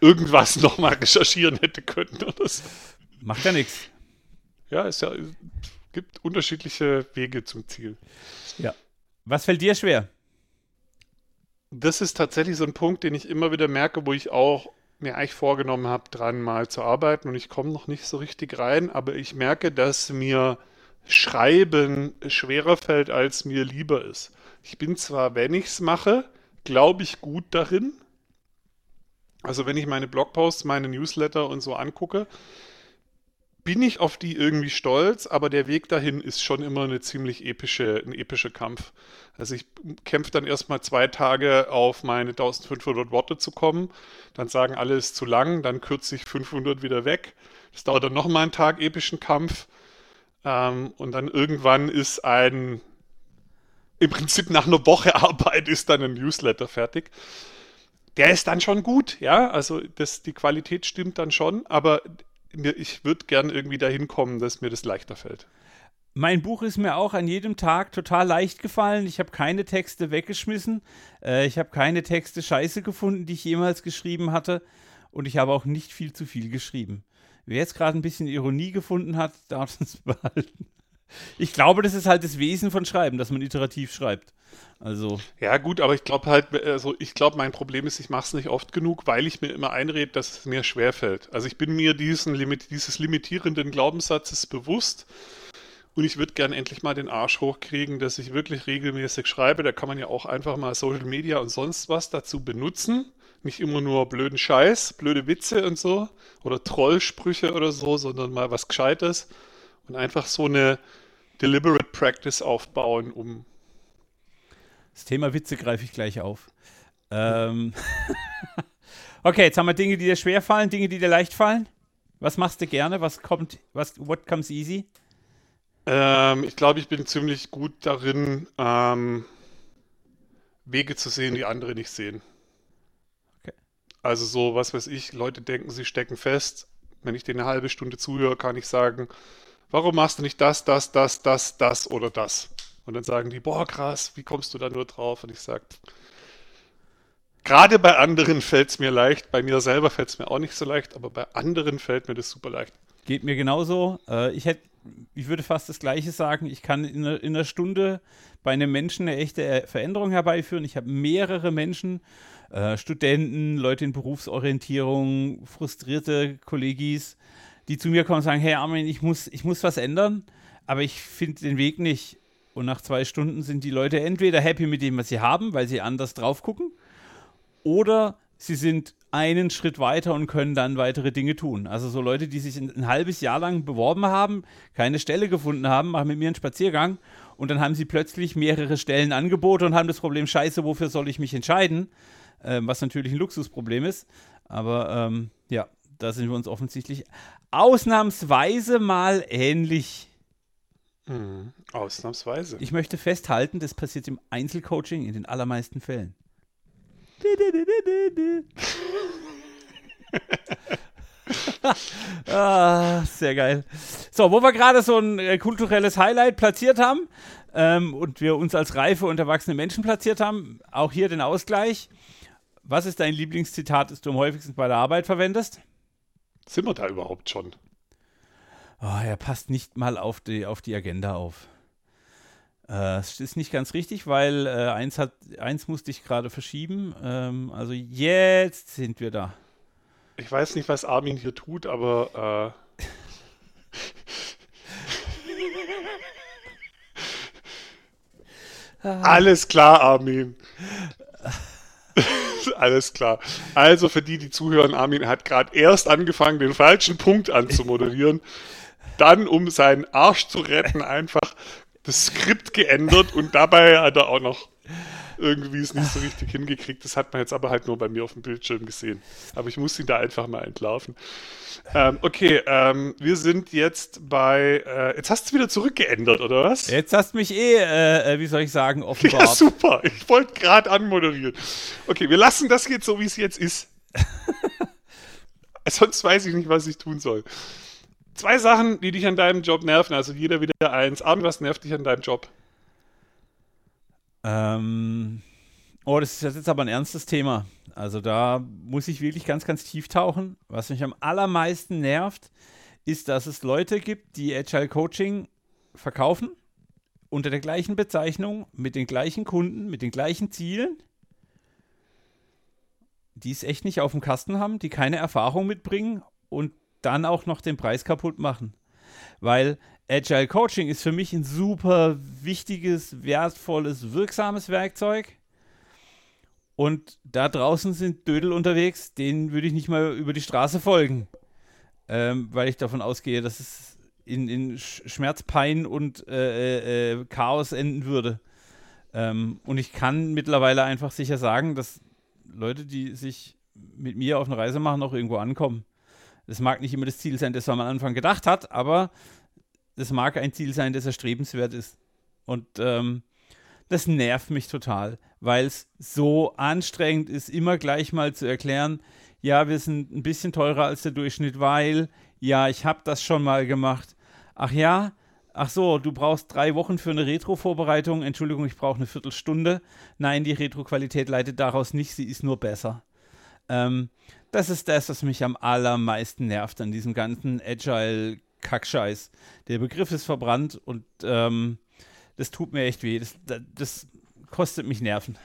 irgendwas nochmal recherchieren hätte können oder so. Macht ja nichts. Ja, es ja, gibt unterschiedliche Wege zum Ziel. Ja. Was fällt dir schwer? Das ist tatsächlich so ein Punkt, den ich immer wieder merke, wo ich auch mir eigentlich vorgenommen habe, dran mal zu arbeiten und ich komme noch nicht so richtig rein, aber ich merke, dass mir Schreiben schwerer fällt, als mir lieber ist. Ich bin zwar, wenn ich es mache, glaube ich gut darin. Also wenn ich meine Blogposts, meine Newsletter und so angucke, bin ich auf die irgendwie stolz, aber der Weg dahin ist schon immer eine ziemlich epische, ein epischer Kampf. Also ich kämpfe dann erstmal zwei Tage auf meine 1500 Worte zu kommen, dann sagen alle, es ist zu lang, dann kürze ich 500 wieder weg. Das dauert dann nochmal einen Tag epischen Kampf ähm, und dann irgendwann ist ein, im Prinzip nach einer Woche Arbeit ist dann ein Newsletter fertig. Der ist dann schon gut, ja, also das, die Qualität stimmt dann schon, aber mir, ich würde gern irgendwie dahin kommen, dass mir das leichter fällt. Mein Buch ist mir auch an jedem Tag total leicht gefallen. Ich habe keine Texte weggeschmissen. Äh, ich habe keine Texte scheiße gefunden, die ich jemals geschrieben hatte. Und ich habe auch nicht viel zu viel geschrieben. Wer jetzt gerade ein bisschen Ironie gefunden hat, darf es behalten. Ich glaube, das ist halt das Wesen von Schreiben, dass man iterativ schreibt. Also, Ja, gut, aber ich glaube halt, also ich glaube, mein Problem ist, ich mache es nicht oft genug, weil ich mir immer einrede, dass es mir schwerfällt. Also ich bin mir diesen Limit, dieses limitierenden Glaubenssatzes bewusst und ich würde gern endlich mal den Arsch hochkriegen, dass ich wirklich regelmäßig schreibe. Da kann man ja auch einfach mal Social Media und sonst was dazu benutzen. Nicht immer nur blöden Scheiß, blöde Witze und so oder Trollsprüche oder so, sondern mal was Gescheites und einfach so eine deliberate Practice aufbauen, um das Thema Witze greife ich gleich auf. Ähm okay, jetzt haben wir Dinge, die dir schwer fallen, Dinge, die dir leicht fallen. Was machst du gerne? Was kommt, was, what comes easy? Ähm, ich glaube, ich bin ziemlich gut darin, ähm, Wege zu sehen, die andere nicht sehen. Okay. Also so, was weiß ich, Leute denken, sie stecken fest. Wenn ich denen eine halbe Stunde zuhöre, kann ich sagen, warum machst du nicht das, das, das, das, das oder das? Und dann sagen die, boah, krass, wie kommst du da nur drauf? Und ich sage, gerade bei anderen fällt es mir leicht, bei mir selber fällt es mir auch nicht so leicht, aber bei anderen fällt mir das super leicht. Geht mir genauso. Äh, ich hätte, ich würde fast das Gleiche sagen. Ich kann in einer, in einer Stunde bei einem Menschen eine echte äh, Veränderung herbeiführen. Ich habe mehrere Menschen, äh, Studenten, Leute in Berufsorientierung, frustrierte Kollegis, die zu mir kommen und sagen, hey Armin, ich muss, ich muss was ändern, aber ich finde den Weg nicht. Und nach zwei Stunden sind die Leute entweder happy mit dem, was sie haben, weil sie anders drauf gucken, oder sie sind einen Schritt weiter und können dann weitere Dinge tun. Also so Leute, die sich ein, ein, halbes Jahr lang beworben haben, keine Stelle gefunden haben, machen mit mir einen Spaziergang und dann haben sie plötzlich mehrere Stellen angeboten und haben das Problem, scheiße, wofür soll ich mich entscheiden? Ähm, was natürlich ein Luxusproblem ist. Aber ähm, ja, da sind wir uns offensichtlich ausnahmsweise mal ähnlich. Mhm, ausnahmsweise. Ich möchte festhalten, das passiert im Einzelcoaching in den allermeisten Fällen. ah, sehr geil. So, wo wir gerade so ein äh, kulturelles Highlight platziert haben ähm, und wir uns als reife und erwachsene Menschen platziert haben, auch hier den Ausgleich. Was ist dein Lieblingszitat, das du am häufigsten bei der Arbeit verwendest? Sind wir da überhaupt schon? Oh, er passt nicht mal auf die, auf die Agenda auf. Äh, es ist nicht ganz richtig, weil äh, eins, hat, eins musste ich gerade verschieben. Ähm, also jetzt sind wir da. Ich weiß nicht, was Armin hier tut, aber äh Alles klar, Armin. Alles klar. Also für die, die zuhören, Armin hat gerade erst angefangen, den falschen Punkt anzumoderieren. Dann, um seinen Arsch zu retten, einfach das Skript geändert und dabei hat er auch noch irgendwie es nicht so richtig hingekriegt. Das hat man jetzt aber halt nur bei mir auf dem Bildschirm gesehen. Aber ich muss ihn da einfach mal entlarven. Ähm, okay, ähm, wir sind jetzt bei. Äh, jetzt hast du wieder zurückgeändert, oder was? Jetzt hast du mich eh, äh, äh wie soll ich sagen, offenbart. Ja, super. Ich wollte gerade anmoderieren. Okay, wir lassen das jetzt so, wie es jetzt ist. Sonst weiß ich nicht, was ich tun soll. Zwei Sachen, die dich an deinem Job nerven. Also jeder wieder eins. Armin, was nervt dich an deinem Job? Ähm, oh, das ist jetzt aber ein ernstes Thema. Also da muss ich wirklich ganz, ganz tief tauchen. Was mich am allermeisten nervt, ist, dass es Leute gibt, die Agile Coaching verkaufen unter der gleichen Bezeichnung, mit den gleichen Kunden, mit den gleichen Zielen, die es echt nicht auf dem Kasten haben, die keine Erfahrung mitbringen und dann auch noch den Preis kaputt machen. Weil Agile Coaching ist für mich ein super wichtiges, wertvolles, wirksames Werkzeug. Und da draußen sind Dödel unterwegs, denen würde ich nicht mal über die Straße folgen. Ähm, weil ich davon ausgehe, dass es in, in Schmerz, Pein und äh, äh, Chaos enden würde. Ähm, und ich kann mittlerweile einfach sicher sagen, dass Leute, die sich mit mir auf eine Reise machen, auch irgendwo ankommen. Das mag nicht immer das Ziel sein, das man am Anfang gedacht hat, aber das mag ein Ziel sein, das erstrebenswert ist. Und ähm, das nervt mich total, weil es so anstrengend ist, immer gleich mal zu erklären, ja, wir sind ein bisschen teurer als der Durchschnitt, weil, ja, ich habe das schon mal gemacht. Ach ja, ach so, du brauchst drei Wochen für eine Retro-Vorbereitung. Entschuldigung, ich brauche eine Viertelstunde. Nein, die Retro-Qualität leitet daraus nicht, sie ist nur besser. Ähm, das ist das, was mich am allermeisten nervt an diesem ganzen Agile-Kackscheiß. Der Begriff ist verbrannt und ähm, das tut mir echt weh. Das, das kostet mich Nerven.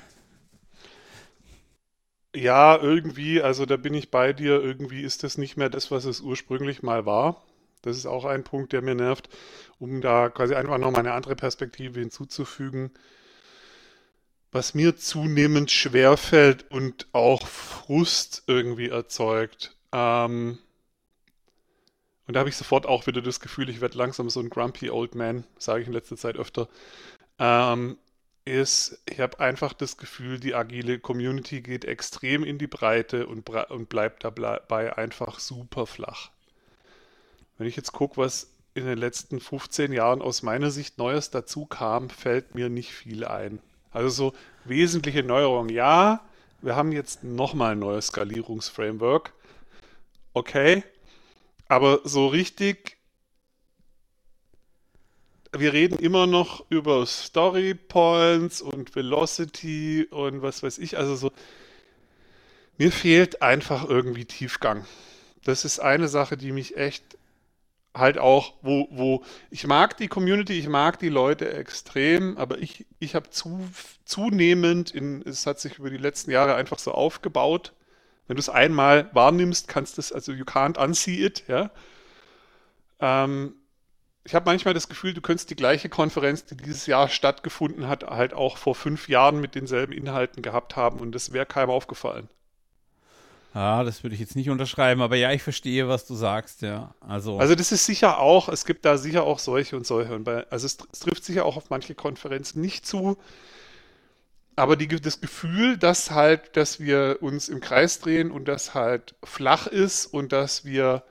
Ja, irgendwie, also da bin ich bei dir. Irgendwie ist das nicht mehr das, was es ursprünglich mal war. Das ist auch ein Punkt, der mir nervt, um da quasi einfach noch mal eine andere Perspektive hinzuzufügen was mir zunehmend schwerfällt und auch Frust irgendwie erzeugt. Ähm, und da habe ich sofort auch wieder das Gefühl, ich werde langsam so ein grumpy old man, sage ich in letzter Zeit öfter. Ähm, ist, ich habe einfach das Gefühl, die agile Community geht extrem in die Breite und, und bleibt dabei einfach super flach. Wenn ich jetzt gucke, was in den letzten 15 Jahren aus meiner Sicht Neues dazu kam, fällt mir nicht viel ein. Also so wesentliche Neuerungen. Ja, wir haben jetzt nochmal ein neues Skalierungsframework. Okay. Aber so richtig wir reden immer noch über Story Points und Velocity und was weiß ich. Also so, mir fehlt einfach irgendwie Tiefgang. Das ist eine Sache, die mich echt halt auch, wo, wo ich mag die Community, ich mag die Leute extrem, aber ich, ich habe zu, zunehmend, in, es hat sich über die letzten Jahre einfach so aufgebaut. Wenn du es einmal wahrnimmst, kannst du es, also you can't unsee it, ja. Ähm, ich habe manchmal das Gefühl, du könntest die gleiche Konferenz, die dieses Jahr stattgefunden hat, halt auch vor fünf Jahren mit denselben Inhalten gehabt haben und das wäre keinem aufgefallen. Ja, das würde ich jetzt nicht unterschreiben, aber ja, ich verstehe, was du sagst, ja. Also, also das ist sicher auch, es gibt da sicher auch solche und solche. Und bei, also es, es, trifft sicher auch auf manche Konferenzen nicht zu. Aber die, das Gefühl, dass halt, dass wir uns im Kreis drehen und das halt flach ist und dass wir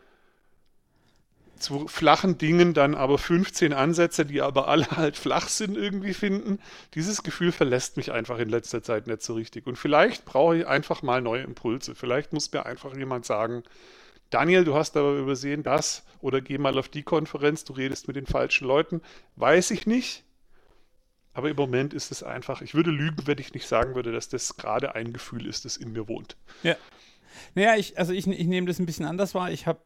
zu flachen Dingen dann aber 15 Ansätze, die aber alle halt flach sind, irgendwie finden. Dieses Gefühl verlässt mich einfach in letzter Zeit nicht so richtig. Und vielleicht brauche ich einfach mal neue Impulse. Vielleicht muss mir einfach jemand sagen, Daniel, du hast aber übersehen das oder geh mal auf die Konferenz, du redest mit den falschen Leuten. Weiß ich nicht. Aber im Moment ist es einfach, ich würde lügen, wenn ich nicht sagen würde, dass das gerade ein Gefühl ist, das in mir wohnt. Ja. Naja, ich, also ich, ich nehme das ein bisschen anders wahr. Ich habe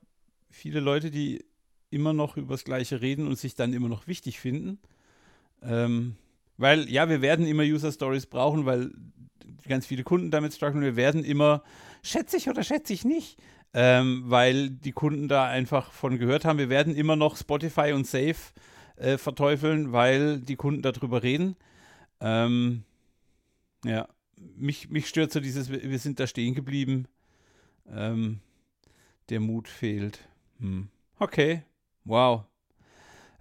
viele Leute, die immer noch über das Gleiche reden und sich dann immer noch wichtig finden. Ähm, weil, ja, wir werden immer User Stories brauchen, weil ganz viele Kunden damit strugglen. Wir werden immer, schätze ich oder schätze ich nicht, ähm, weil die Kunden da einfach von gehört haben. Wir werden immer noch Spotify und Safe äh, verteufeln, weil die Kunden darüber reden. Ähm, ja, mich, mich stört so dieses, wir sind da stehen geblieben. Ähm, der Mut fehlt. Hm. Okay, Wow.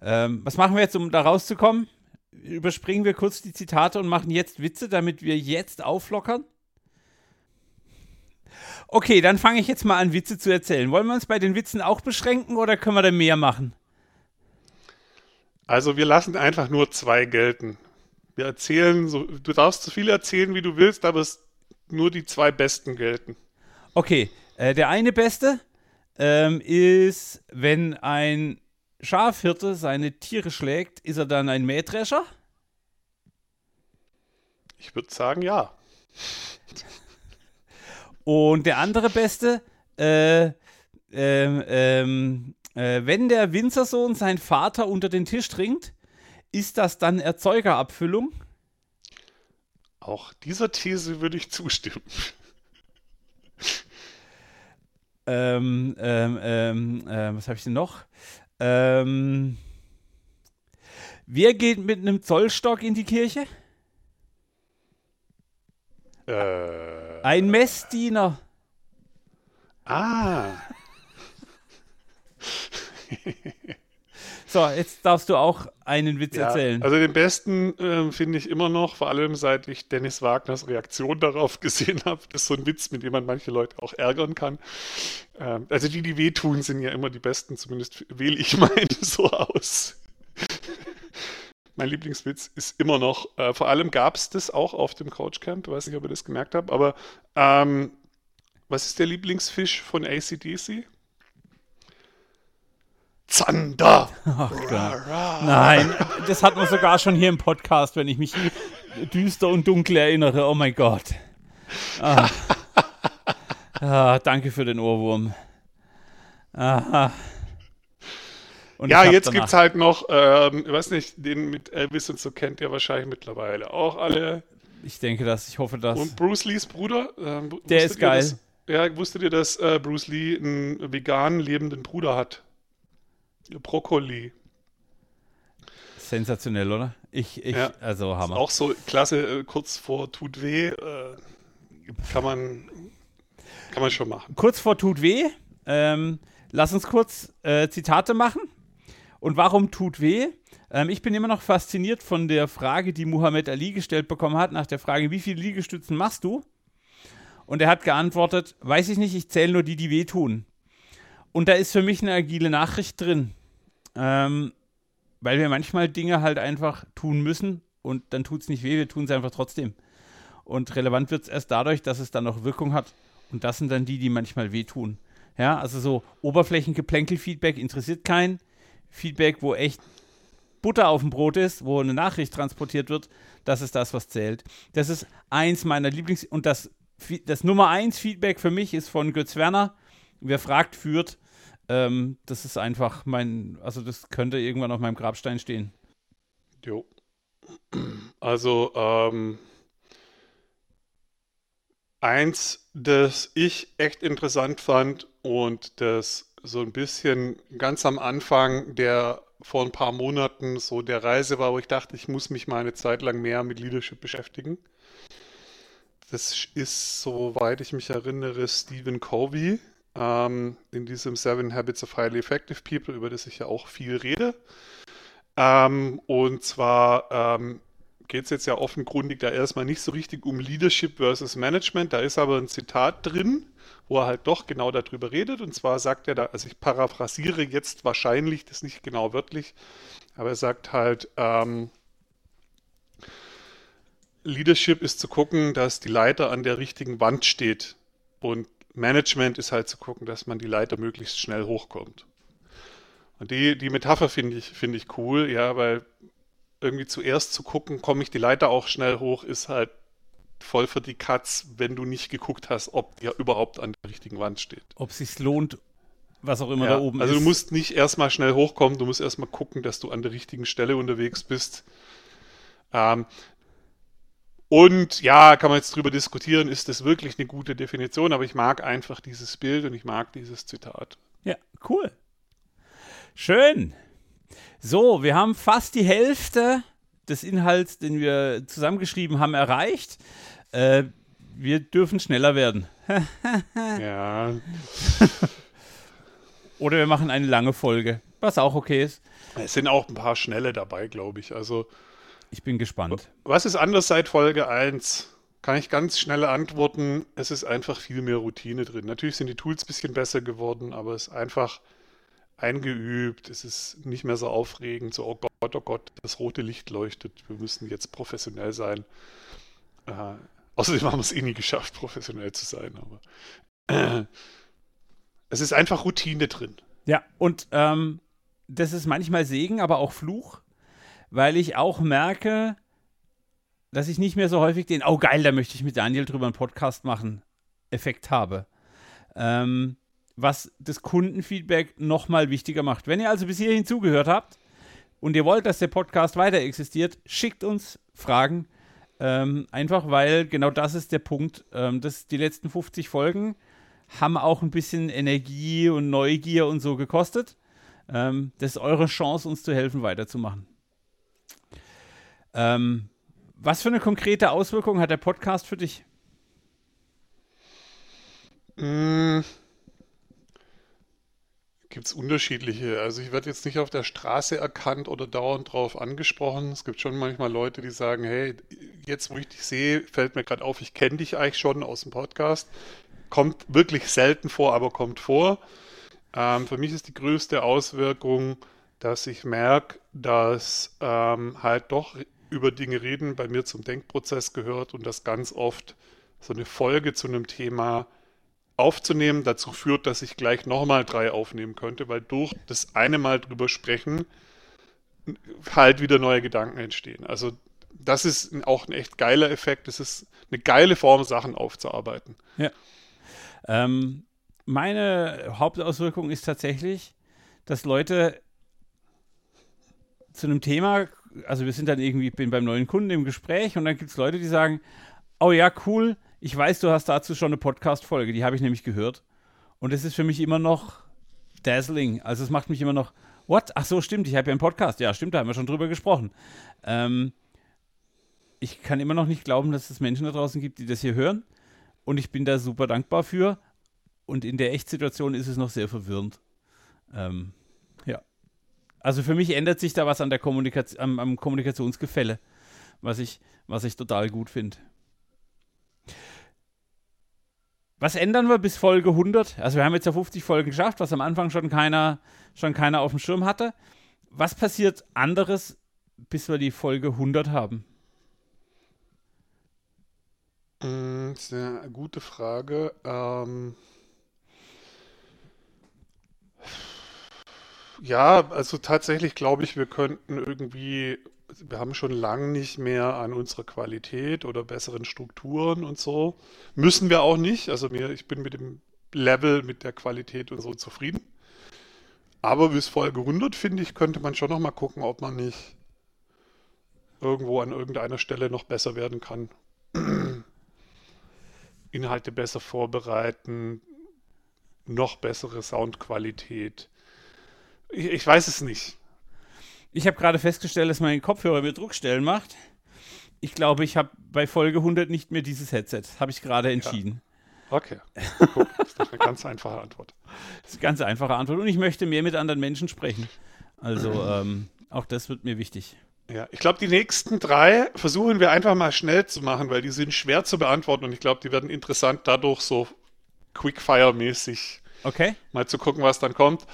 Ähm, was machen wir jetzt, um da rauszukommen? Überspringen wir kurz die Zitate und machen jetzt Witze, damit wir jetzt auflockern? Okay, dann fange ich jetzt mal an, Witze zu erzählen. Wollen wir uns bei den Witzen auch beschränken oder können wir da mehr machen? Also wir lassen einfach nur zwei gelten. Wir erzählen, so, du darfst so viel erzählen, wie du willst, aber es nur die zwei besten gelten. Okay, äh, der eine beste, ähm, ist, wenn ein Schafhirte seine Tiere schlägt, ist er dann ein Mähdrescher? Ich würde sagen, ja. Und der andere Beste, äh, ähm, ähm, äh, wenn der Winzersohn seinen Vater unter den Tisch trinkt, ist das dann Erzeugerabfüllung? Auch dieser These würde ich zustimmen. Ähm, ähm, ähm, äh, was habe ich denn noch? Ähm, wer geht mit einem Zollstock in die Kirche? Äh, Ein Messdiener. Ah. So, jetzt darfst du auch einen Witz ja, erzählen. Also den besten äh, finde ich immer noch, vor allem seit ich Dennis Wagners Reaktion darauf gesehen habe. Das ist so ein Witz, mit dem man manche Leute auch ärgern kann. Ähm, also die, die wehtun, sind ja immer die besten, zumindest wähle ich meine so aus. mein Lieblingswitz ist immer noch, äh, vor allem gab es das auch auf dem Couchcamp, weiß nicht, ob ihr das gemerkt habt, aber ähm, was ist der Lieblingsfisch von ACDC? Zander. Gott. Nein, das hat man sogar schon hier im Podcast, wenn ich mich düster und dunkel erinnere. Oh mein Gott. Ah. Ah, danke für den Ohrwurm. Aha. Und ja, jetzt gibt es halt noch, ähm, ich weiß nicht, den mit Elvis und so kennt ihr wahrscheinlich mittlerweile auch alle. Ich denke das, ich hoffe das. Und Bruce Lees Bruder. Ähm, Der ist geil. Das, ja, wusstet ihr, dass äh, Bruce Lee einen vegan lebenden Bruder hat? Brokkoli. Sensationell, oder? Ich, ich, ja. also Hammer. Ist auch so klasse, äh, kurz vor tut weh, äh, kann man, kann man schon machen. Kurz vor tut weh, ähm, lass uns kurz äh, Zitate machen. Und warum tut weh? Ähm, ich bin immer noch fasziniert von der Frage, die Muhammad Ali gestellt bekommen hat, nach der Frage, wie viele Liegestützen machst du? Und er hat geantwortet, weiß ich nicht, ich zähle nur die, die wehtun. Und da ist für mich eine agile Nachricht drin. Ähm, weil wir manchmal Dinge halt einfach tun müssen und dann tut es nicht weh, wir tun es einfach trotzdem. Und relevant wird es erst dadurch, dass es dann noch Wirkung hat. Und das sind dann die, die manchmal wehtun. Ja, also so Oberflächengeplänkel-Feedback interessiert keinen. Feedback, wo echt Butter auf dem Brot ist, wo eine Nachricht transportiert wird, das ist das, was zählt. Das ist eins meiner Lieblings- und das, das Nummer eins Feedback für mich ist von Götz Werner. Wer fragt, führt. Ähm, das ist einfach mein, also das könnte irgendwann auf meinem Grabstein stehen. Jo. Also, ähm, eins, das ich echt interessant fand und das so ein bisschen ganz am Anfang der vor ein paar Monaten so der Reise war, wo ich dachte, ich muss mich mal eine Zeit lang mehr mit Leadership beschäftigen. Das ist, soweit ich mich erinnere, Stephen Covey ähm, in diesem Seven Habits of Highly Effective People, über das ich ja auch viel rede. Ähm, und zwar ähm, geht es jetzt ja offenkundig da erstmal nicht so richtig um Leadership versus Management. Da ist aber ein Zitat drin, wo er halt doch genau darüber redet. Und zwar sagt er da, also ich paraphrasiere jetzt wahrscheinlich, das nicht genau wörtlich, aber er sagt halt, ähm, Leadership ist zu gucken, dass die Leiter an der richtigen Wand steht. Und Management ist halt zu gucken, dass man die Leiter möglichst schnell hochkommt. Und die, die Metapher finde ich, find ich cool, ja, weil irgendwie zuerst zu gucken, komme ich die Leiter auch schnell hoch, ist halt voll für die Katz, wenn du nicht geguckt hast, ob der überhaupt an der richtigen Wand steht. Ob es sich lohnt, was auch immer ja, da oben also ist. Also du musst nicht erstmal schnell hochkommen, du musst erstmal gucken, dass du an der richtigen Stelle unterwegs bist. Ähm, und ja, kann man jetzt drüber diskutieren, ist das wirklich eine gute Definition, aber ich mag einfach dieses Bild und ich mag dieses Zitat. Ja, cool. Schön. So, wir haben fast die Hälfte des Inhalts, den wir zusammengeschrieben haben, erreicht. Äh, wir dürfen schneller werden. ja. Oder wir machen eine lange Folge, was auch okay ist. Es sind auch ein paar schnelle dabei, glaube ich. Also ich bin gespannt. Was ist anders seit Folge 1? Kann ich ganz schnell antworten. Es ist einfach viel mehr Routine drin. Natürlich sind die Tools ein bisschen besser geworden, aber es ist einfach eingeübt, es ist nicht mehr so aufregend, so, oh Gott, oh Gott, das rote Licht leuchtet, wir müssen jetzt professionell sein. Äh, außerdem haben wir es eh nie geschafft, professionell zu sein, aber äh, es ist einfach Routine drin. Ja, und ähm, das ist manchmal Segen, aber auch Fluch, weil ich auch merke, dass ich nicht mehr so häufig den, oh geil, da möchte ich mit Daniel drüber einen Podcast machen, Effekt habe. Ähm, was das Kundenfeedback nochmal wichtiger macht. Wenn ihr also bis hierhin zugehört habt und ihr wollt, dass der Podcast weiter existiert, schickt uns Fragen. Ähm, einfach weil genau das ist der Punkt. Ähm, das, die letzten 50 Folgen haben auch ein bisschen Energie und Neugier und so gekostet. Ähm, das ist eure Chance, uns zu helfen, weiterzumachen. Ähm, was für eine konkrete Auswirkung hat der Podcast für dich? Mmh Gibt es unterschiedliche. Also ich werde jetzt nicht auf der Straße erkannt oder dauernd drauf angesprochen. Es gibt schon manchmal Leute, die sagen, hey, jetzt wo ich dich sehe, fällt mir gerade auf, ich kenne dich eigentlich schon aus dem Podcast. Kommt wirklich selten vor, aber kommt vor. Ähm, für mich ist die größte Auswirkung, dass ich merke, dass ähm, halt doch über Dinge reden bei mir zum Denkprozess gehört und dass ganz oft so eine Folge zu einem Thema aufzunehmen dazu führt, dass ich gleich nochmal drei aufnehmen könnte, weil durch das eine Mal drüber sprechen halt wieder neue Gedanken entstehen. Also das ist auch ein echt geiler Effekt. Das ist eine geile Form, Sachen aufzuarbeiten. Ja. Ähm, meine Hauptauswirkung ist tatsächlich, dass Leute zu einem Thema, also wir sind dann irgendwie, bin beim neuen Kunden im Gespräch und dann gibt es Leute, die sagen, oh ja, cool, ich weiß, du hast dazu schon eine Podcast-Folge, die habe ich nämlich gehört. Und es ist für mich immer noch dazzling. Also es macht mich immer noch, what? Ach so, stimmt, ich habe ja einen Podcast. Ja, stimmt, da haben wir schon drüber gesprochen. Ähm, ich kann immer noch nicht glauben, dass es Menschen da draußen gibt, die das hier hören. Und ich bin da super dankbar für. Und in der Echtsituation ist es noch sehr verwirrend. Ähm. Also für mich ändert sich da was an der Kommunikation, am, am Kommunikationsgefälle, was ich, was ich total gut finde. Was ändern wir bis Folge 100? Also wir haben jetzt ja 50 Folgen geschafft, was am Anfang schon keiner, schon keiner auf dem Schirm hatte. Was passiert anderes, bis wir die Folge 100 haben? Mm, das ist eine gute Frage. Ähm Ja, also tatsächlich glaube ich, wir könnten irgendwie, wir haben schon lange nicht mehr an unserer Qualität oder besseren Strukturen und so. Müssen wir auch nicht. Also mir, ich bin mit dem Level, mit der Qualität und so zufrieden. Aber bis Folge 100, finde ich, könnte man schon noch mal gucken, ob man nicht irgendwo an irgendeiner Stelle noch besser werden kann. Inhalte besser vorbereiten, noch bessere Soundqualität. Ich, ich weiß es nicht. Ich habe gerade festgestellt, dass mein Kopfhörer mir Druckstellen macht. Ich glaube, ich habe bei Folge 100 nicht mehr dieses Headset. Habe ich gerade entschieden. Ja. Okay. Guck, das ist doch eine ganz einfache Antwort. Das ist eine ganz einfache Antwort. Und ich möchte mehr mit anderen Menschen sprechen. Also ähm, auch das wird mir wichtig. Ja, ich glaube, die nächsten drei versuchen wir einfach mal schnell zu machen, weil die sind schwer zu beantworten und ich glaube, die werden interessant dadurch so Quickfire-mäßig Okay. mal zu gucken, was dann kommt.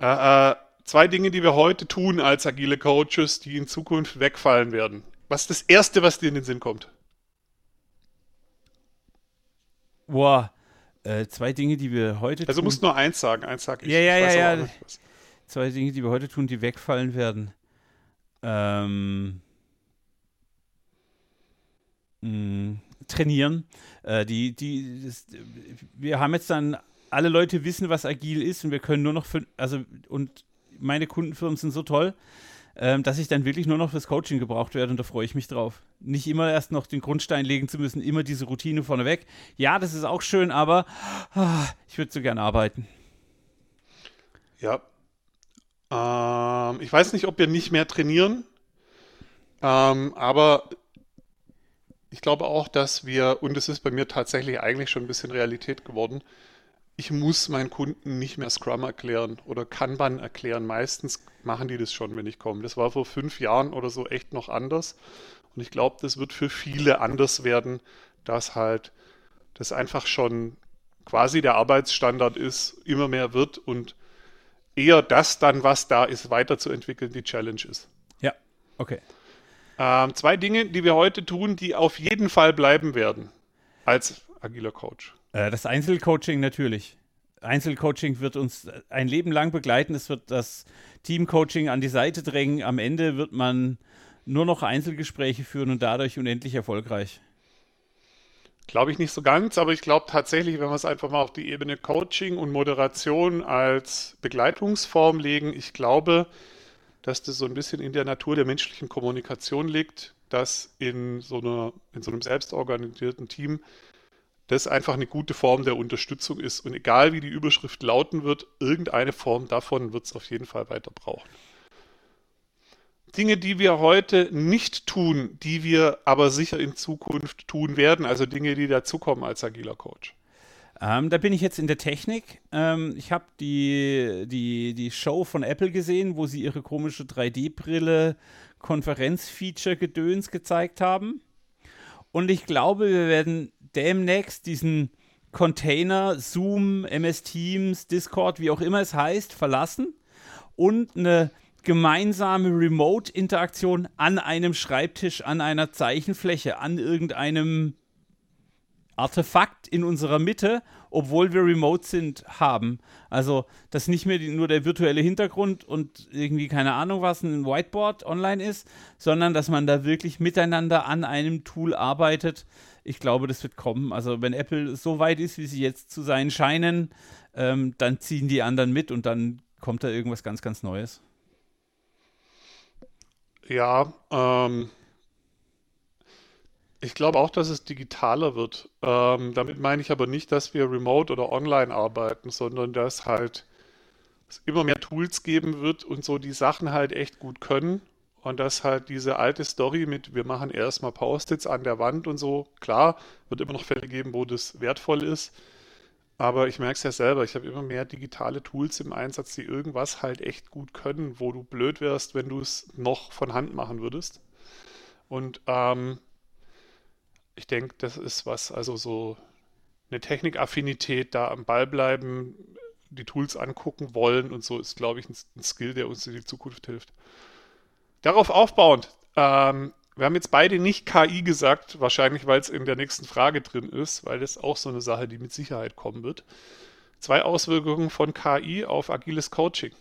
Äh, äh, zwei Dinge, die wir heute tun als agile Coaches, die in Zukunft wegfallen werden. Was ist das Erste, was dir in den Sinn kommt? Boah, äh, zwei Dinge, die wir heute Also tun. musst nur eins sagen, eins sag ich. Ja, ja, ich ja, ja. Zwei Dinge, die wir heute tun, die wegfallen werden. Ähm, mh, trainieren. Äh, die, die, das, wir haben jetzt dann, alle Leute wissen, was agil ist und wir können nur noch, für, also, und meine Kundenfirmen sind so toll, ähm, dass ich dann wirklich nur noch fürs Coaching gebraucht werde und da freue ich mich drauf. Nicht immer erst noch den Grundstein legen zu müssen, immer diese Routine vorneweg. Ja, das ist auch schön, aber ah, ich würde so gern arbeiten. Ja. Ähm, ich weiß nicht, ob wir nicht mehr trainieren, ähm, aber ich glaube auch, dass wir, und es ist bei mir tatsächlich eigentlich schon ein bisschen Realität geworden, ich muss meinen Kunden nicht mehr Scrum erklären oder Kanban erklären. Meistens machen die das schon, wenn ich komme. Das war vor fünf Jahren oder so echt noch anders. Und ich glaube, das wird für viele anders werden, dass halt das einfach schon quasi der Arbeitsstandard ist, immer mehr wird und eher das dann, was da ist, weiterzuentwickeln, die Challenge ist. Ja, okay. Ähm, zwei Dinge, die wir heute tun, die auf jeden Fall bleiben werden als agiler Coach. Äh, Das Einzelcoaching natürlich. Einzelcoaching wird uns ein Leben lang begleiten. Es wird das Teamcoaching an die Seite drängen. Am Ende wird man nur noch Einzelgespräche führen und dadurch unendlich erfolgreich. Glaube ich nicht so ganz, aber ich glaube tatsächlich, wenn wir es einfach mal auf die Ebene Coaching und Moderation als Begleitungsform legen, ich glaube, dass das so ein bisschen in der Natur der menschlichen Kommunikation liegt, dass in so einer, in so einem selbstorganisierten Team das einfach eine gute Form der Unterstützung ist. Und egal wie die Überschrift lauten wird, irgendeine Form davon wird es auf jeden Fall weiter brauchen. Dinge, die wir heute nicht tun, die wir aber sicher in Zukunft tun werden, also Dinge, die dazukommen als agiler Coach. Ähm, da bin ich jetzt in der Technik. Ähm, ich habe die, die, die Show von Apple gesehen, wo sie ihre komische 3D-Brille Konferenzfeature-Gedöns gezeigt haben. Und ich glaube, wir werden demnächst diesen Container, Zoom, MS Teams, Discord, wie auch immer es heißt, verlassen und eine gemeinsame Remote-Interaktion an einem Schreibtisch, an einer Zeichenfläche, an irgendeinem Artefakt in unserer Mitte, obwohl wir remote sind, haben. Also, dass nicht mehr die, nur der virtuelle Hintergrund und irgendwie keine Ahnung was, ein Whiteboard online ist, sondern dass man da wirklich miteinander an einem Tool arbeitet. Ich glaube, das wird kommen. Also, wenn Apple so weit ist, wie sie jetzt zu sein scheinen, ähm, dann ziehen die anderen mit und dann kommt da irgendwas ganz, ganz Neues. Ja, ähm, ich glaube auch, dass es digitaler wird. Ähm, damit meine ich aber nicht, dass wir remote oder online arbeiten, sondern dass halt es immer mehr Tools geben wird und so die Sachen halt echt gut können. Und dass halt diese alte Story mit, wir machen erstmal Post-its an der Wand und so, klar, wird immer noch Fälle geben, wo das wertvoll ist. Aber ich merke es ja selber, ich habe immer mehr digitale Tools im Einsatz, die irgendwas halt echt gut können, wo du blöd wärst, wenn du es noch von Hand machen würdest. Und ähm, ich denke, das ist was, also so eine Technikaffinität, da am Ball bleiben, die Tools angucken wollen und so ist, glaube ich, ein, ein Skill, der uns in die Zukunft hilft. Darauf aufbauend, ähm, wir haben jetzt beide nicht KI gesagt, wahrscheinlich weil es in der nächsten Frage drin ist, weil das auch so eine Sache, die mit Sicherheit kommen wird. Zwei Auswirkungen von KI auf agiles Coaching.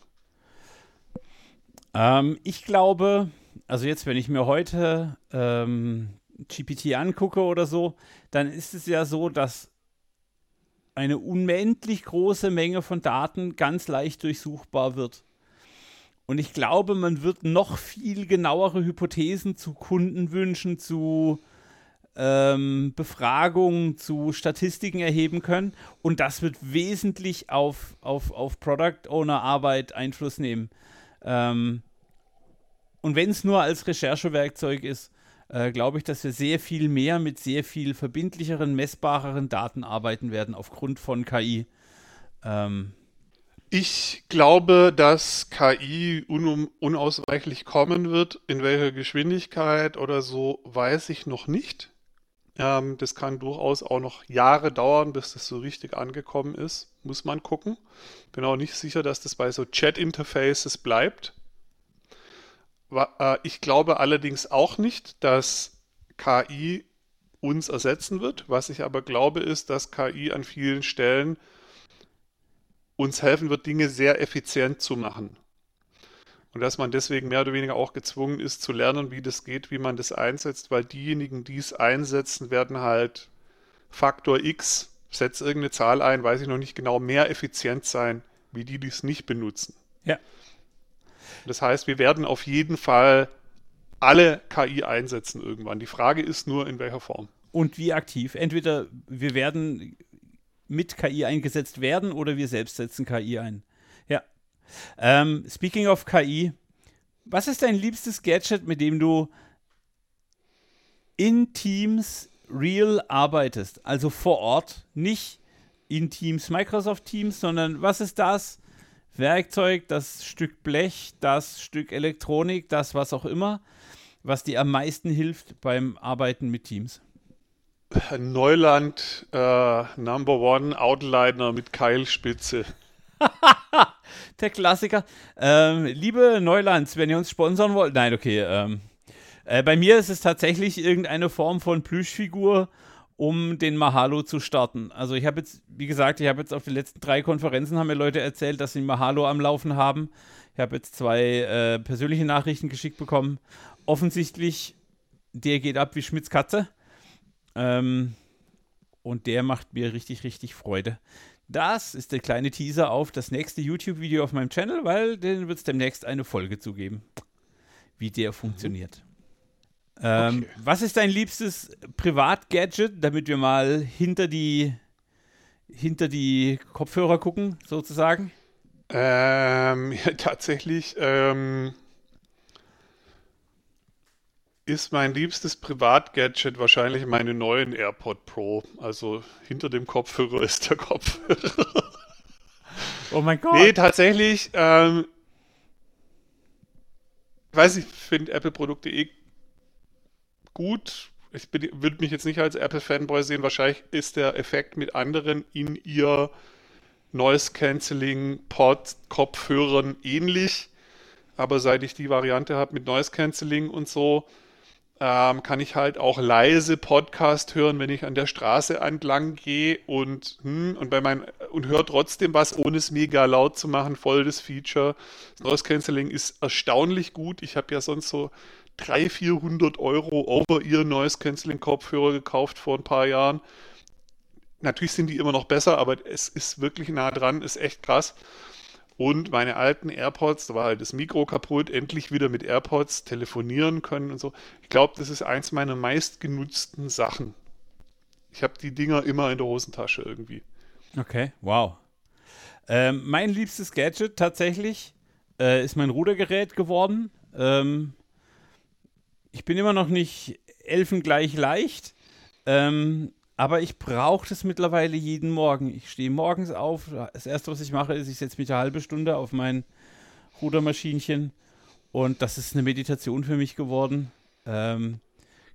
Ähm, ich glaube, also jetzt, wenn ich mir heute ähm, GPT angucke oder so, dann ist es ja so, dass eine unendlich große Menge von Daten ganz leicht durchsuchbar wird. Und ich glaube, man wird noch viel genauere Hypothesen zu Kundenwünschen, zu ähm, Befragungen, zu Statistiken erheben können. Und das wird wesentlich auf, auf, auf Product Owner Arbeit Einfluss nehmen. Ähm, und wenn es nur als Recherchewerkzeug ist, äh, glaube ich, dass wir sehr viel mehr mit sehr viel verbindlicheren, messbareren Daten arbeiten werden aufgrund von KI. Ähm, ich glaube, dass KI un unausweichlich kommen wird. In welcher Geschwindigkeit oder so, weiß ich noch nicht. Ähm, das kann durchaus auch noch Jahre dauern, bis das so richtig angekommen ist. Muss man gucken. Bin auch nicht sicher, dass das bei so Chat-Interfaces bleibt. Äh, ich glaube allerdings auch nicht, dass KI uns ersetzen wird. Was ich aber glaube, ist, dass KI an vielen Stellen uns helfen wird, Dinge sehr effizient zu machen. Und dass man deswegen mehr oder weniger auch gezwungen ist zu lernen, wie das geht, wie man das einsetzt, weil diejenigen, die es einsetzen, werden halt Faktor X, setzt irgendeine Zahl ein, weiß ich noch nicht genau, mehr effizient sein, wie die, die es nicht benutzen. Ja. Das heißt, wir werden auf jeden Fall alle KI einsetzen irgendwann. Die Frage ist nur, in welcher Form. Und wie aktiv. Entweder wir werden mit KI eingesetzt werden oder wir selbst setzen KI ein. Ja. Ähm, speaking of KI, was ist dein liebstes Gadget, mit dem du in Teams real arbeitest? Also vor Ort, nicht in Teams, Microsoft Teams, sondern was ist das Werkzeug, das Stück Blech, das Stück Elektronik, das was auch immer, was dir am meisten hilft beim Arbeiten mit Teams? Neuland äh, Number One Outliner mit Keilspitze. Der Klassiker. Ähm, liebe Neulands, wenn ihr uns sponsern wollt. Nein, okay. Ähm, äh, bei mir ist es tatsächlich irgendeine Form von Plüschfigur, um den Mahalo zu starten. Also ich habe jetzt, wie gesagt, ich habe jetzt auf den letzten drei Konferenzen haben mir Leute erzählt, dass sie Mahalo am Laufen haben. Ich habe jetzt zwei äh, persönliche Nachrichten geschickt bekommen. Offensichtlich, der geht ab wie Schmitz Katze. Ähm, und der macht mir richtig, richtig Freude. Das ist der kleine Teaser auf das nächste YouTube-Video auf meinem Channel, weil den wird es demnächst eine Folge zugeben, wie der mhm. funktioniert. Ähm, okay. Was ist dein liebstes Privat-Gadget, damit wir mal hinter die, hinter die Kopfhörer gucken, sozusagen? Ähm, ja, tatsächlich ähm, ist mein liebstes Privat-Gadget wahrscheinlich meine neuen AirPod Pro. Also hinter dem Kopfhörer ist der Kopfhörer. Oh mein Gott. Nee, tatsächlich. Ähm, ich weiß, ich finde Apple-Produkte eh gut. Ich würde mich jetzt nicht als Apple-Fanboy sehen. Wahrscheinlich ist der Effekt mit anderen in ihr Noise-Canceling-Pod-Kopfhörern ähnlich. Aber seit ich die Variante habe mit Noise-Canceling und so, ähm, kann ich halt auch leise Podcast hören, wenn ich an der Straße entlang gehe und, hm, und bei mein, und höre trotzdem was, ohne es mega laut zu machen, voll das Feature. Das Noise Cancelling ist erstaunlich gut. Ich habe ja sonst so 300, 400 Euro over-ear Noise Cancelling Kopfhörer gekauft vor ein paar Jahren. Natürlich sind die immer noch besser, aber es ist wirklich nah dran, ist echt krass. Und meine alten AirPods, da war halt das Mikro kaputt, endlich wieder mit AirPods telefonieren können und so. Ich glaube, das ist eins meiner meistgenutzten Sachen. Ich habe die Dinger immer in der Hosentasche irgendwie. Okay, wow. Ähm, mein liebstes Gadget tatsächlich äh, ist mein Rudergerät geworden. Ähm, ich bin immer noch nicht elfengleich leicht. Ähm, aber ich brauche das mittlerweile jeden Morgen. Ich stehe morgens auf. Das erste, was ich mache, ist, ich setze mich eine halbe Stunde auf mein Rudermaschinchen. Und das ist eine Meditation für mich geworden. Ähm,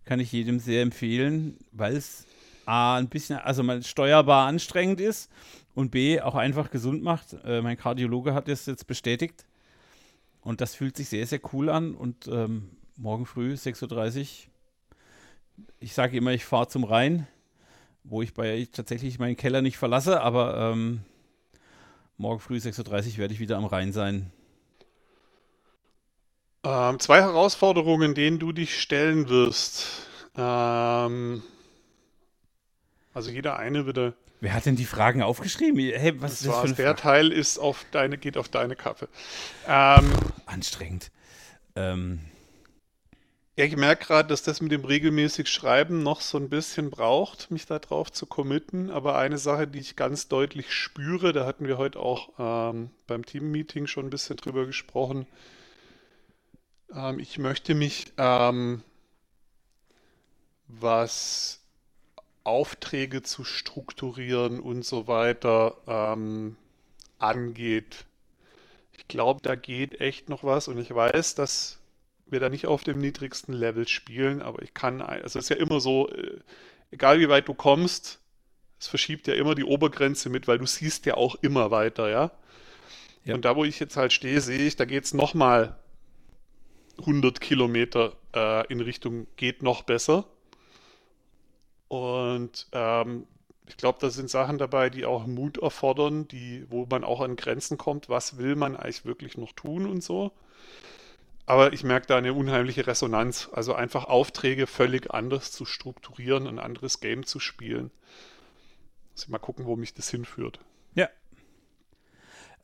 kann ich jedem sehr empfehlen, weil es A, ein bisschen, also mal steuerbar anstrengend ist und B, auch einfach gesund macht. Äh, mein Kardiologe hat das jetzt bestätigt. Und das fühlt sich sehr, sehr cool an. Und ähm, morgen früh, 6.30 Uhr, ich sage immer, ich fahre zum Rhein wo ich bei tatsächlich meinen Keller nicht verlasse, aber ähm, morgen früh 6.30 Uhr werde ich wieder am Rhein sein. Ähm, zwei Herausforderungen, denen du dich stellen wirst. Ähm, also jeder eine würde. Wer hat denn die Fragen aufgeschrieben? Hey, was Das ist das für Der Frage? Teil ist auf deine, geht auf deine Kappe. Ähm, Anstrengend. Ähm, ja, ich merke gerade, dass das mit dem regelmäßig Schreiben noch so ein bisschen braucht, mich da drauf zu committen. Aber eine Sache, die ich ganz deutlich spüre, da hatten wir heute auch ähm, beim Team-Meeting schon ein bisschen drüber gesprochen. Ähm, ich möchte mich, ähm, was Aufträge zu strukturieren und so weiter ähm, angeht. Ich glaube, da geht echt noch was und ich weiß, dass wir da nicht auf dem niedrigsten Level spielen, aber ich kann, also es ist ja immer so, äh, egal wie weit du kommst, es verschiebt ja immer die Obergrenze mit, weil du siehst ja auch immer weiter, ja. Ja. Und da, wo ich jetzt halt stehe, sehe ich, da geht es nochmal 100 Kilometer äh, in Richtung geht noch besser. Und ähm, ich glaube, da sind Sachen dabei, die auch Mut erfordern, die, wo man auch an Grenzen kommt, was will man eigentlich wirklich noch tun und so. Aber ich merke da eine unheimliche Resonanz. Also einfach Aufträge völlig anders zu strukturieren, ein anderes Game zu spielen. Muss ich mal gucken, wo mich das hinführt. ja.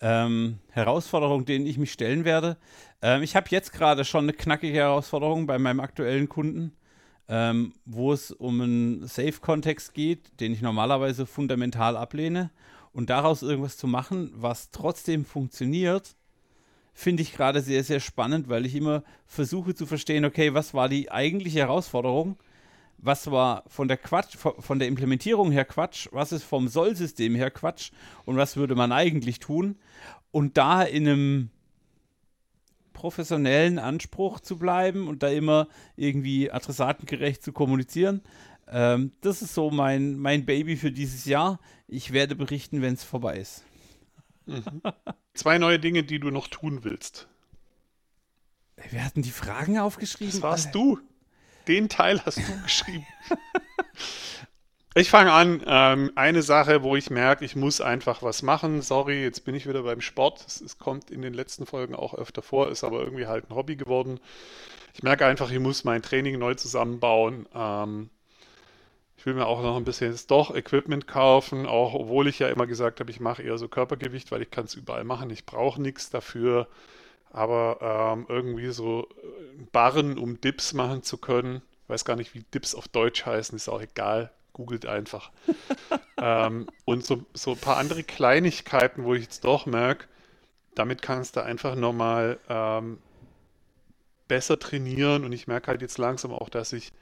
Ähm, Herausforderung, denen ich mich stellen werde. Ähm, ich habe jetzt gerade schon eine knackige Herausforderung bei meinem aktuellen Kunden, ähm, wo es um einen Safe-Kontext geht, den ich normalerweise fundamental ablehne. Und daraus irgendwas zu machen, was trotzdem funktioniert, finde ich gerade sehr, sehr spannend, weil ich immer versuche zu verstehen, okay, was war die eigentliche Herausforderung? Was war von der Quatsch, von der Implementierung her Quatsch? Was ist vom Sollsystem her Quatsch? Und was würde man eigentlich tun? Und da in einem professionellen Anspruch zu bleiben und da immer irgendwie adressatengerecht zu kommunizieren. Ähm, das ist so mein, mein Baby für dieses Jahr. Ich werde berichten, wenn es vorbei ist. Zwei neue Dinge, die du noch tun willst. Wir hatten die Fragen aufgeschrieben. Das warst du. Den Teil hast du geschrieben. Ich fange an. Ähm, eine Sache, wo ich merke, ich muss einfach was machen. Sorry, jetzt bin ich wieder beim Sport. Es, es kommt in den letzten Folgen auch öfter vor, ist aber irgendwie halt ein Hobby geworden. Ich merke einfach, ich muss mein Training neu zusammenbauen. Ähm, ich will mir auch noch ein bisschen jetzt doch Equipment kaufen, auch obwohl ich ja immer gesagt habe, ich mache eher so Körpergewicht, weil ich kann es überall machen. Ich brauche nichts dafür. Aber ähm, irgendwie so äh, Barren, um Dips machen zu können. Ich weiß gar nicht, wie Dips auf Deutsch heißen, ist auch egal. Googelt einfach. ähm, und so, so ein paar andere Kleinigkeiten, wo ich jetzt doch merke, damit kannst du einfach nochmal ähm, besser trainieren. Und ich merke halt jetzt langsam auch, dass ich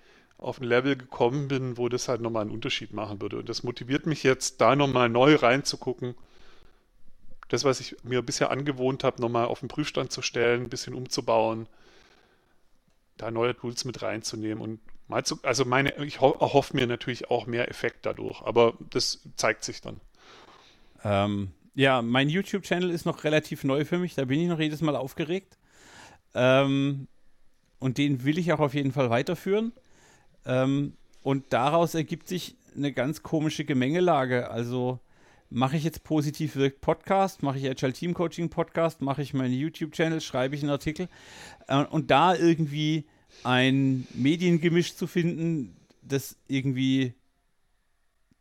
auf ein Level gekommen bin, wo das halt nochmal einen Unterschied machen würde. Und das motiviert mich jetzt, da nochmal neu reinzugucken das, was ich mir bisher angewohnt habe, nochmal auf den Prüfstand zu stellen, ein bisschen umzubauen, da neue Tools mit reinzunehmen und mal zu, also meine, ich ho erhoffe mir natürlich auch mehr Effekt dadurch, aber das zeigt sich dann. Ähm, ja, mein YouTube-Channel ist noch relativ neu für mich, da bin ich noch jedes Mal aufgeregt. Ähm, und den will ich auch auf jeden Fall weiterführen. Ähm, und daraus ergibt sich eine ganz komische Gemengelage. Also mache ich jetzt positiv wirkt Podcast, mache ich Agile Team Coaching Podcast, mache ich meinen YouTube-Channel, schreibe ich einen Artikel. Äh, und da irgendwie ein Mediengemisch zu finden, das irgendwie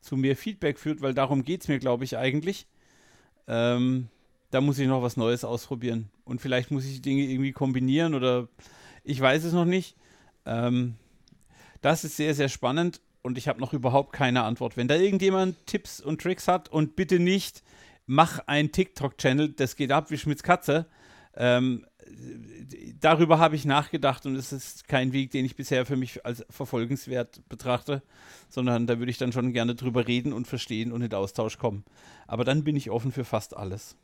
zu mehr Feedback führt, weil darum geht es mir, glaube ich, eigentlich. Ähm, da muss ich noch was Neues ausprobieren. Und vielleicht muss ich die Dinge irgendwie kombinieren oder ich weiß es noch nicht. Ähm, das ist sehr, sehr spannend und ich habe noch überhaupt keine Antwort. Wenn da irgendjemand Tipps und Tricks hat und bitte nicht, mach ein TikTok-Channel, das geht ab wie Schmitz Katze. Ähm, darüber habe ich nachgedacht und es ist kein Weg, den ich bisher für mich als verfolgenswert betrachte, sondern da würde ich dann schon gerne drüber reden und verstehen und in Austausch kommen. Aber dann bin ich offen für fast alles.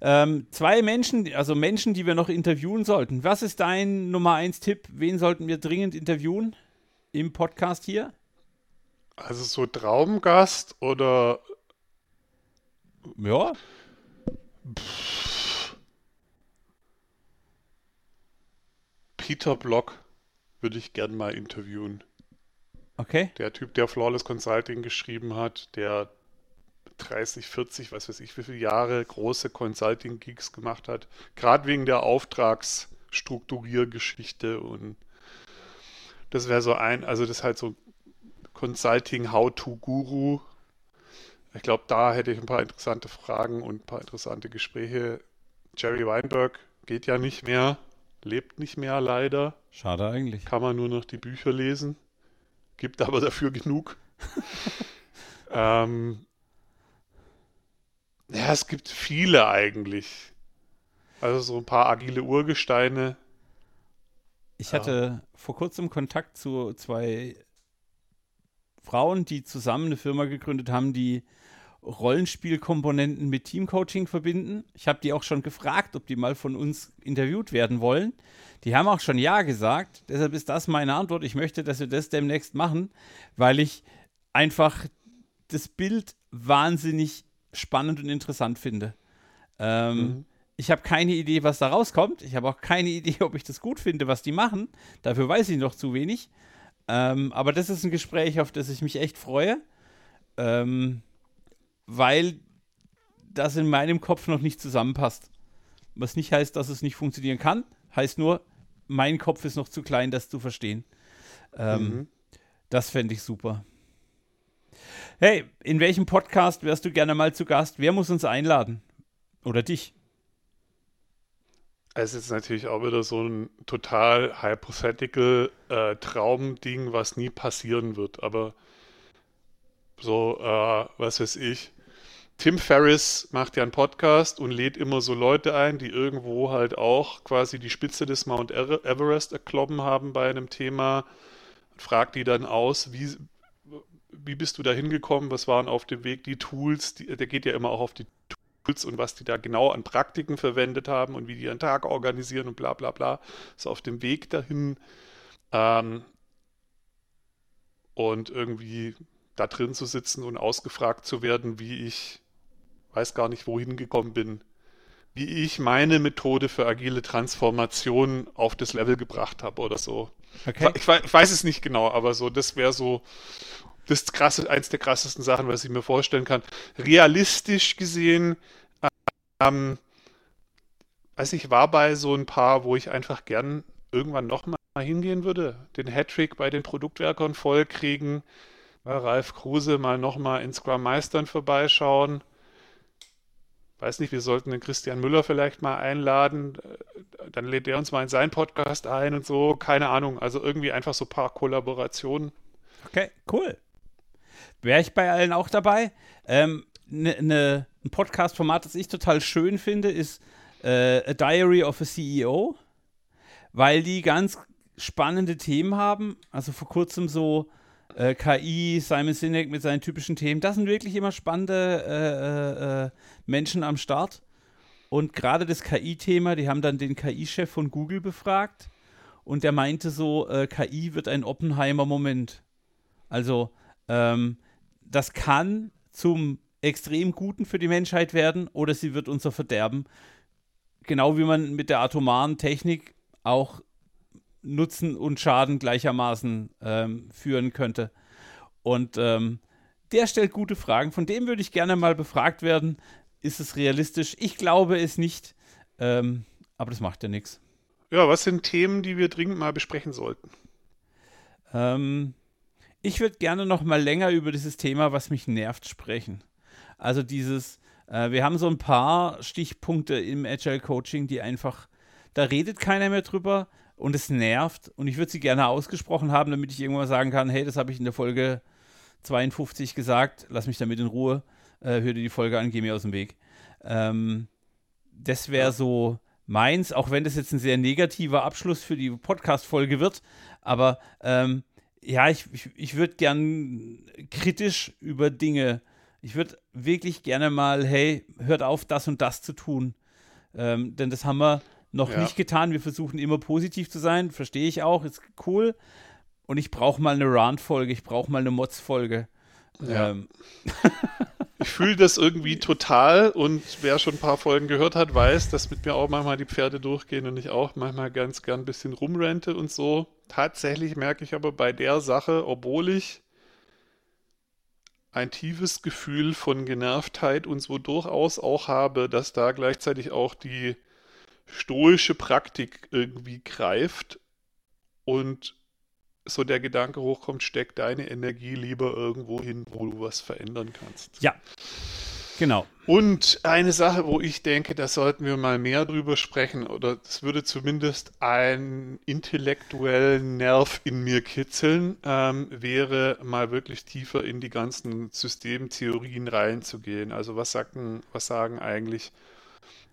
Ähm, zwei Menschen, also Menschen, die wir noch interviewen sollten. Was ist dein Nummer 1 Tipp? Wen sollten wir dringend interviewen im Podcast hier? Also so Traumgast oder Ja. Peter Block würde ich gern mal interviewen. Okay. Der Typ, der Flawless Consulting geschrieben hat, der 30, 40, was weiß ich, wie viele Jahre große Consulting-Gigs gemacht hat. Gerade wegen der Auftrags, Strukturiergeschichte und das wäre so ein, also das ist halt so Consulting How-to-Guru. Ich glaube, da hätte ich ein paar interessante Fragen und ein paar interessante Gespräche. Jerry Weinberg geht ja nicht mehr, lebt nicht mehr leider. Schade eigentlich. Kann man nur noch die Bücher lesen. Gibt aber dafür genug. ähm, ja, es gibt viele eigentlich. Also so ein paar agile Urgesteine. Ich hatte ja. vor kurzem Kontakt zu zwei Frauen, die zusammen eine Firma gegründet haben, die Rollenspielkomponenten mit Teamcoaching verbinden. Ich habe die auch schon gefragt, ob die mal von uns interviewt werden wollen. Die haben auch schon Ja gesagt. Deshalb ist das meine Antwort. Ich möchte, dass wir das demnächst machen, weil ich einfach das Bild wahnsinnig spannend und interessant finde. Ähm, mhm. Ich habe keine Idee, was da rauskommt. Ich habe auch keine Idee, ob ich das gut finde, was die machen. Dafür weiß ich noch zu wenig. Ähm, aber das ist ein Gespräch, auf das ich mich echt freue, ähm, weil das in meinem Kopf noch nicht zusammenpasst. Was nicht heißt, dass es nicht funktionieren kann, heißt nur, mein Kopf ist noch zu klein, das zu verstehen. Ähm, mhm. Das fände ich super. Hey, in welchem Podcast wärst du gerne mal zu Gast? Wer muss uns einladen? Oder dich? Es ist natürlich auch wieder so ein total hypothetical äh, Traumding, was nie passieren wird. Aber so, äh, was weiß ich. Tim Ferriss macht ja einen Podcast und lädt immer so Leute ein, die irgendwo halt auch quasi die Spitze des Mount Everest erklommen haben bei einem Thema. Fragt die dann aus, wie, wie bist du da hingekommen? Was waren auf dem Weg die Tools? Die, der geht ja immer auch auf die Tools und was die da genau an Praktiken verwendet haben und wie die ihren Tag organisieren und bla bla bla. So auf dem Weg dahin. Ähm, und irgendwie da drin zu sitzen und ausgefragt zu werden, wie ich, weiß gar nicht, wohin gekommen bin, wie ich meine Methode für agile Transformation auf das Level gebracht habe oder so. Okay. Ich, ich, weiß es nicht genau, aber so, das wäre so das krasse, eins der krassesten Sachen, was ich mir vorstellen kann. Realistisch gesehen, ähm, weiß ich, war bei so ein paar, wo ich einfach gern irgendwann nochmal hingehen würde. Den Hattrick bei den Produktwerkern vollkriegen, bei Ralf Kruse mal nochmal in Scrum Meistern vorbeischauen. Weiß nicht, wir sollten den Christian Müller vielleicht mal einladen. Dann lädt er uns mal in seinen Podcast ein und so. Keine Ahnung. Also irgendwie einfach so ein paar Kollaborationen. Okay, cool. Wäre ich bei allen auch dabei. Ähm, ne, ne, ein Podcast-Format, das ich total schön finde, ist äh, A Diary of a CEO, weil die ganz spannende Themen haben. Also vor kurzem so äh, KI, Simon Sinek mit seinen typischen Themen. Das sind wirklich immer spannende äh, äh, äh Menschen am Start. Und gerade das KI-Thema, die haben dann den KI-Chef von Google befragt und der meinte so, äh, KI wird ein Oppenheimer-Moment. Also ähm, das kann zum extrem Guten für die Menschheit werden oder sie wird unser Verderben. Genau wie man mit der atomaren Technik auch Nutzen und Schaden gleichermaßen ähm, führen könnte. Und ähm, der stellt gute Fragen. Von dem würde ich gerne mal befragt werden. Ist es realistisch? Ich glaube es nicht. Ähm, aber das macht ja nichts. Ja, was sind Themen, die wir dringend mal besprechen sollten? Ähm, ich würde gerne noch mal länger über dieses Thema, was mich nervt, sprechen. Also dieses, äh, wir haben so ein paar Stichpunkte im Agile Coaching, die einfach, da redet keiner mehr drüber und es nervt. Und ich würde sie gerne ausgesprochen haben, damit ich irgendwann sagen kann, hey, das habe ich in der Folge 52 gesagt, lass mich damit in Ruhe, äh, hör dir die Folge an, geh mir aus dem Weg. Ähm, das wäre so meins, auch wenn das jetzt ein sehr negativer Abschluss für die Podcast-Folge wird, aber ähm, ja, ich, ich, ich würde gern kritisch über Dinge, ich würde wirklich gerne mal, hey, hört auf, das und das zu tun. Ähm, denn das haben wir noch ja. nicht getan. Wir versuchen immer positiv zu sein, verstehe ich auch, ist cool. Und ich brauche mal eine Rant-Folge, ich brauche mal eine Mods-Folge. Ja. Ähm. Ich fühle das irgendwie total und wer schon ein paar Folgen gehört hat, weiß, dass mit mir auch manchmal die Pferde durchgehen und ich auch manchmal ganz gern ein bisschen rumrente und so. Tatsächlich merke ich aber bei der Sache, obwohl ich ein tiefes Gefühl von Genervtheit und so durchaus auch habe, dass da gleichzeitig auch die stoische Praktik irgendwie greift und so der Gedanke hochkommt, steck deine Energie lieber irgendwo hin, wo du was verändern kannst. Ja, genau. Und eine Sache, wo ich denke, da sollten wir mal mehr drüber sprechen, oder es würde zumindest einen intellektuellen Nerv in mir kitzeln, ähm, wäre mal wirklich tiefer in die ganzen Systemtheorien reinzugehen. Also was sagen, was sagen eigentlich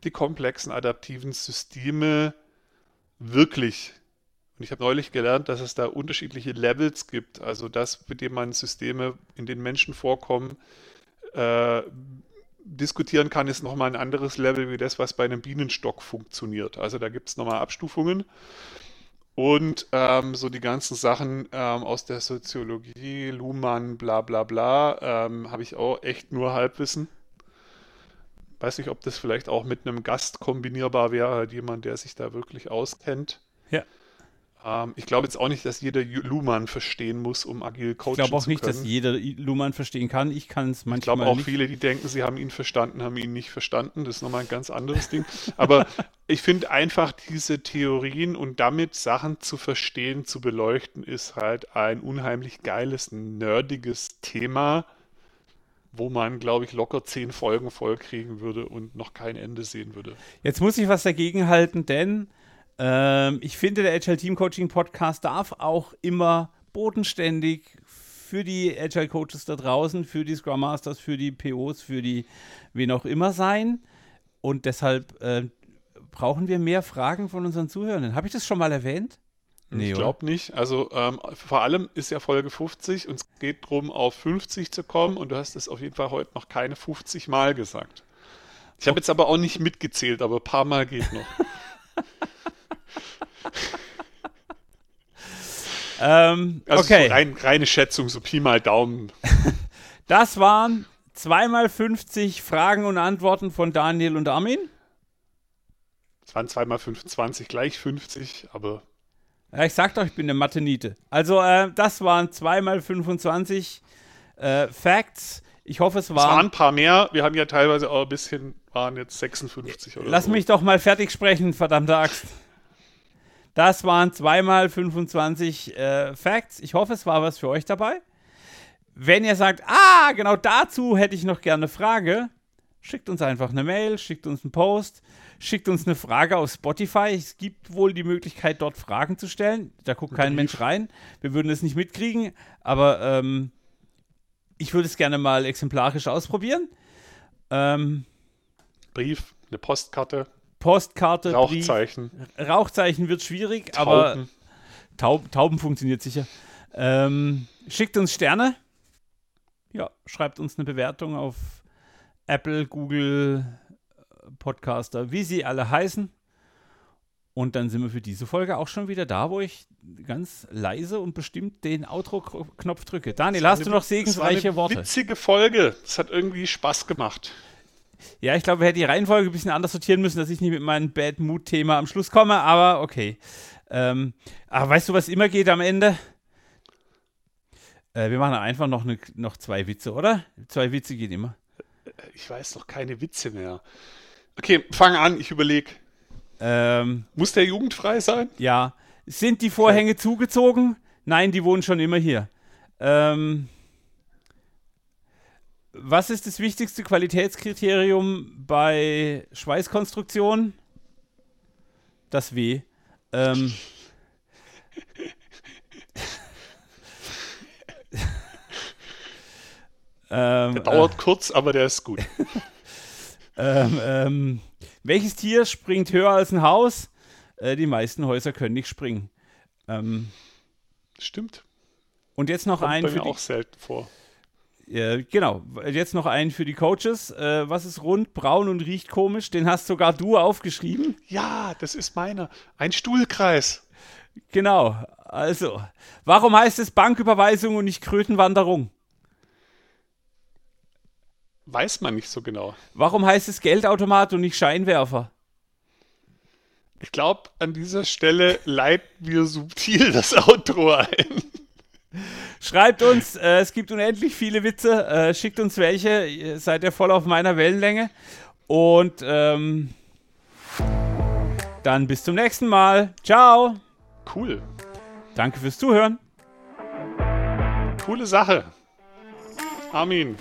die komplexen adaptiven Systeme wirklich und ich habe neulich gelernt, dass es da unterschiedliche Levels gibt. Also das, mit dem man Systeme, in denen Menschen vorkommen, äh, diskutieren kann, ist nochmal ein anderes Level wie das, was bei einem Bienenstock funktioniert. Also da gibt es nochmal Abstufungen. Und ähm, so die ganzen Sachen ähm, aus der Soziologie, Luhmann, bla bla bla, ähm, habe ich auch echt nur Halbwissen. Weiß nicht, ob das vielleicht auch mit einem Gast kombinierbar wäre, jemand, der sich da wirklich auskennt. Ja. Ähm, ich glaube jetzt auch nicht, dass jeder Luhmann verstehen muss, um agil coachen Ich glaube auch zu nicht, können. dass jeder Luhmann verstehen kann. Ich kann es Ich manchmal glaube auch nicht. viele, die denken, sie haben ihn verstanden, haben ihn nicht verstanden. Das ist nochmal ein ganz anderes Ding. Aber ich finde einfach diese Theorien und damit Sachen zu verstehen, zu beleuchten, ist halt ein unheimlich geiles, nerdiges Thema, wo man, glaube ich, locker zehn Folgen voll kriegen würde und noch kein Ende sehen würde. Jetzt muss ich was dagegen halten, denn ähm, ich finde, der Agile Team Coaching Podcast darf auch immer bodenständig für die Agile Coaches da draußen, für die Scrum Masters, für die POs, für die wen auch immer sein. Und deshalb äh, brauchen wir mehr Fragen von unseren Zuhörenden. Habe ich das schon mal erwähnt? ich glaube nicht. Also ähm, vor allem ist ja Folge 50 und es geht darum, auf 50 zu kommen und du hast es auf jeden Fall heute noch keine 50 Mal gesagt. Ich habe jetzt aber auch nicht mitgezählt, aber ein paar Mal geht noch. Ähm, Also okay, so rein, reine Schätzung, so Pi mal Daumen. das waren zweimal 50 Fragen und Antworten von Daniel und Armin. Es waren zweimal 25, gleich 50, aber Ja, ich sag doch, ich bin eine Mathe-Niete. Also, äh, das waren zweimal 25 äh, Facts. Ich hoffe, es es waren waren. ein paar mehr. Wir haben ja teilweise auch ein bisschen, waren jetzt 56 oder Lass so. mich doch mal fertig sprechen, verdammte Axt. Das waren zweimal 25 äh, Facts. Ich hoffe, es war was für euch dabei. Wenn ihr sagt, ah, genau dazu hätte ich noch gerne eine Frage, schickt uns einfach eine Mail, schickt uns einen Post, schickt uns eine Frage auf Spotify. Es gibt wohl die Möglichkeit, dort Fragen zu stellen. Da guckt kein. Mensch rein. Wir würden es nicht mitkriegen, aber ähm, ich würde es gerne mal exemplarisch ausprobieren. Ähm, Brief, eine Postkarte, Postkarte, Brief, Rauchzeichen, Rauchzeichen wird schwierig, aber Tauben. Taub, Tauben funktioniert sicher. Ähm, schickt uns Sterne. Ja, schreibt uns eine Bewertung auf Apple, Google, Podcaster, wie sie alle heißen. Und dann sind wir für diese Folge auch schon wieder da, wo ich ganz leise und bestimmt den Outro-Knopf drücke. Daniel, hast du noch segensreiche Worte? Witzige Folge. Es hat irgendwie Spaß gemacht. Ja, ich glaube, wir hätten die Reihenfolge ein bisschen anders sortieren müssen, dass ich nicht mit meinem Bad Mood-Thema am Schluss komme, aber okay. Ähm, aber weißt du, was immer geht am Ende? Äh, wir machen einfach noch, ne, noch zwei Witze, oder? Zwei Witze gehen immer. Ich weiß noch keine Witze mehr. Okay, fang an, ich überlege. Ähm, Muss der jugendfrei sein? ja. Sind die Vorhänge zugezogen? Nein, die wohnen schon immer hier. Ähm, was ist das wichtigste Qualitätskriterium bei Schweißkonstruktion? Das W. Ähm, ähm, Der dauert kurz, aber der ist gut. ähm, ähm, welches Tier springt höher als ein Haus? Äh, die meisten Häuser können nicht springen. Ähm, Stimmt. und jetzt noch Kommt ein für mir die, auch selten vor. Äh, genau, jetzt noch einen für die Coaches. Äh, was ist rund, braun und riecht komisch? Den hast sogar du aufgeschrieben. Ja, das ist meiner. Ein Stuhlkreis. Genau. Also, warum heißt es Banküberweisung und nicht Krötenwanderung? Weiß man nicht so genau. Warum heißt es Geldautomat und nicht Scheinwerfer? Ich glaube, an dieser Stelle leiten wir subtil das Outro ein. Schreibt uns, äh, es gibt unendlich viele Witze. Äh, schickt uns welche. Ihr seid ihr voll auf meiner Wellenlänge. Und ähm, Dann bis zum nächsten Mal. Ciao. Cool. Danke fürs Zuhören. Coole Sache. Armin,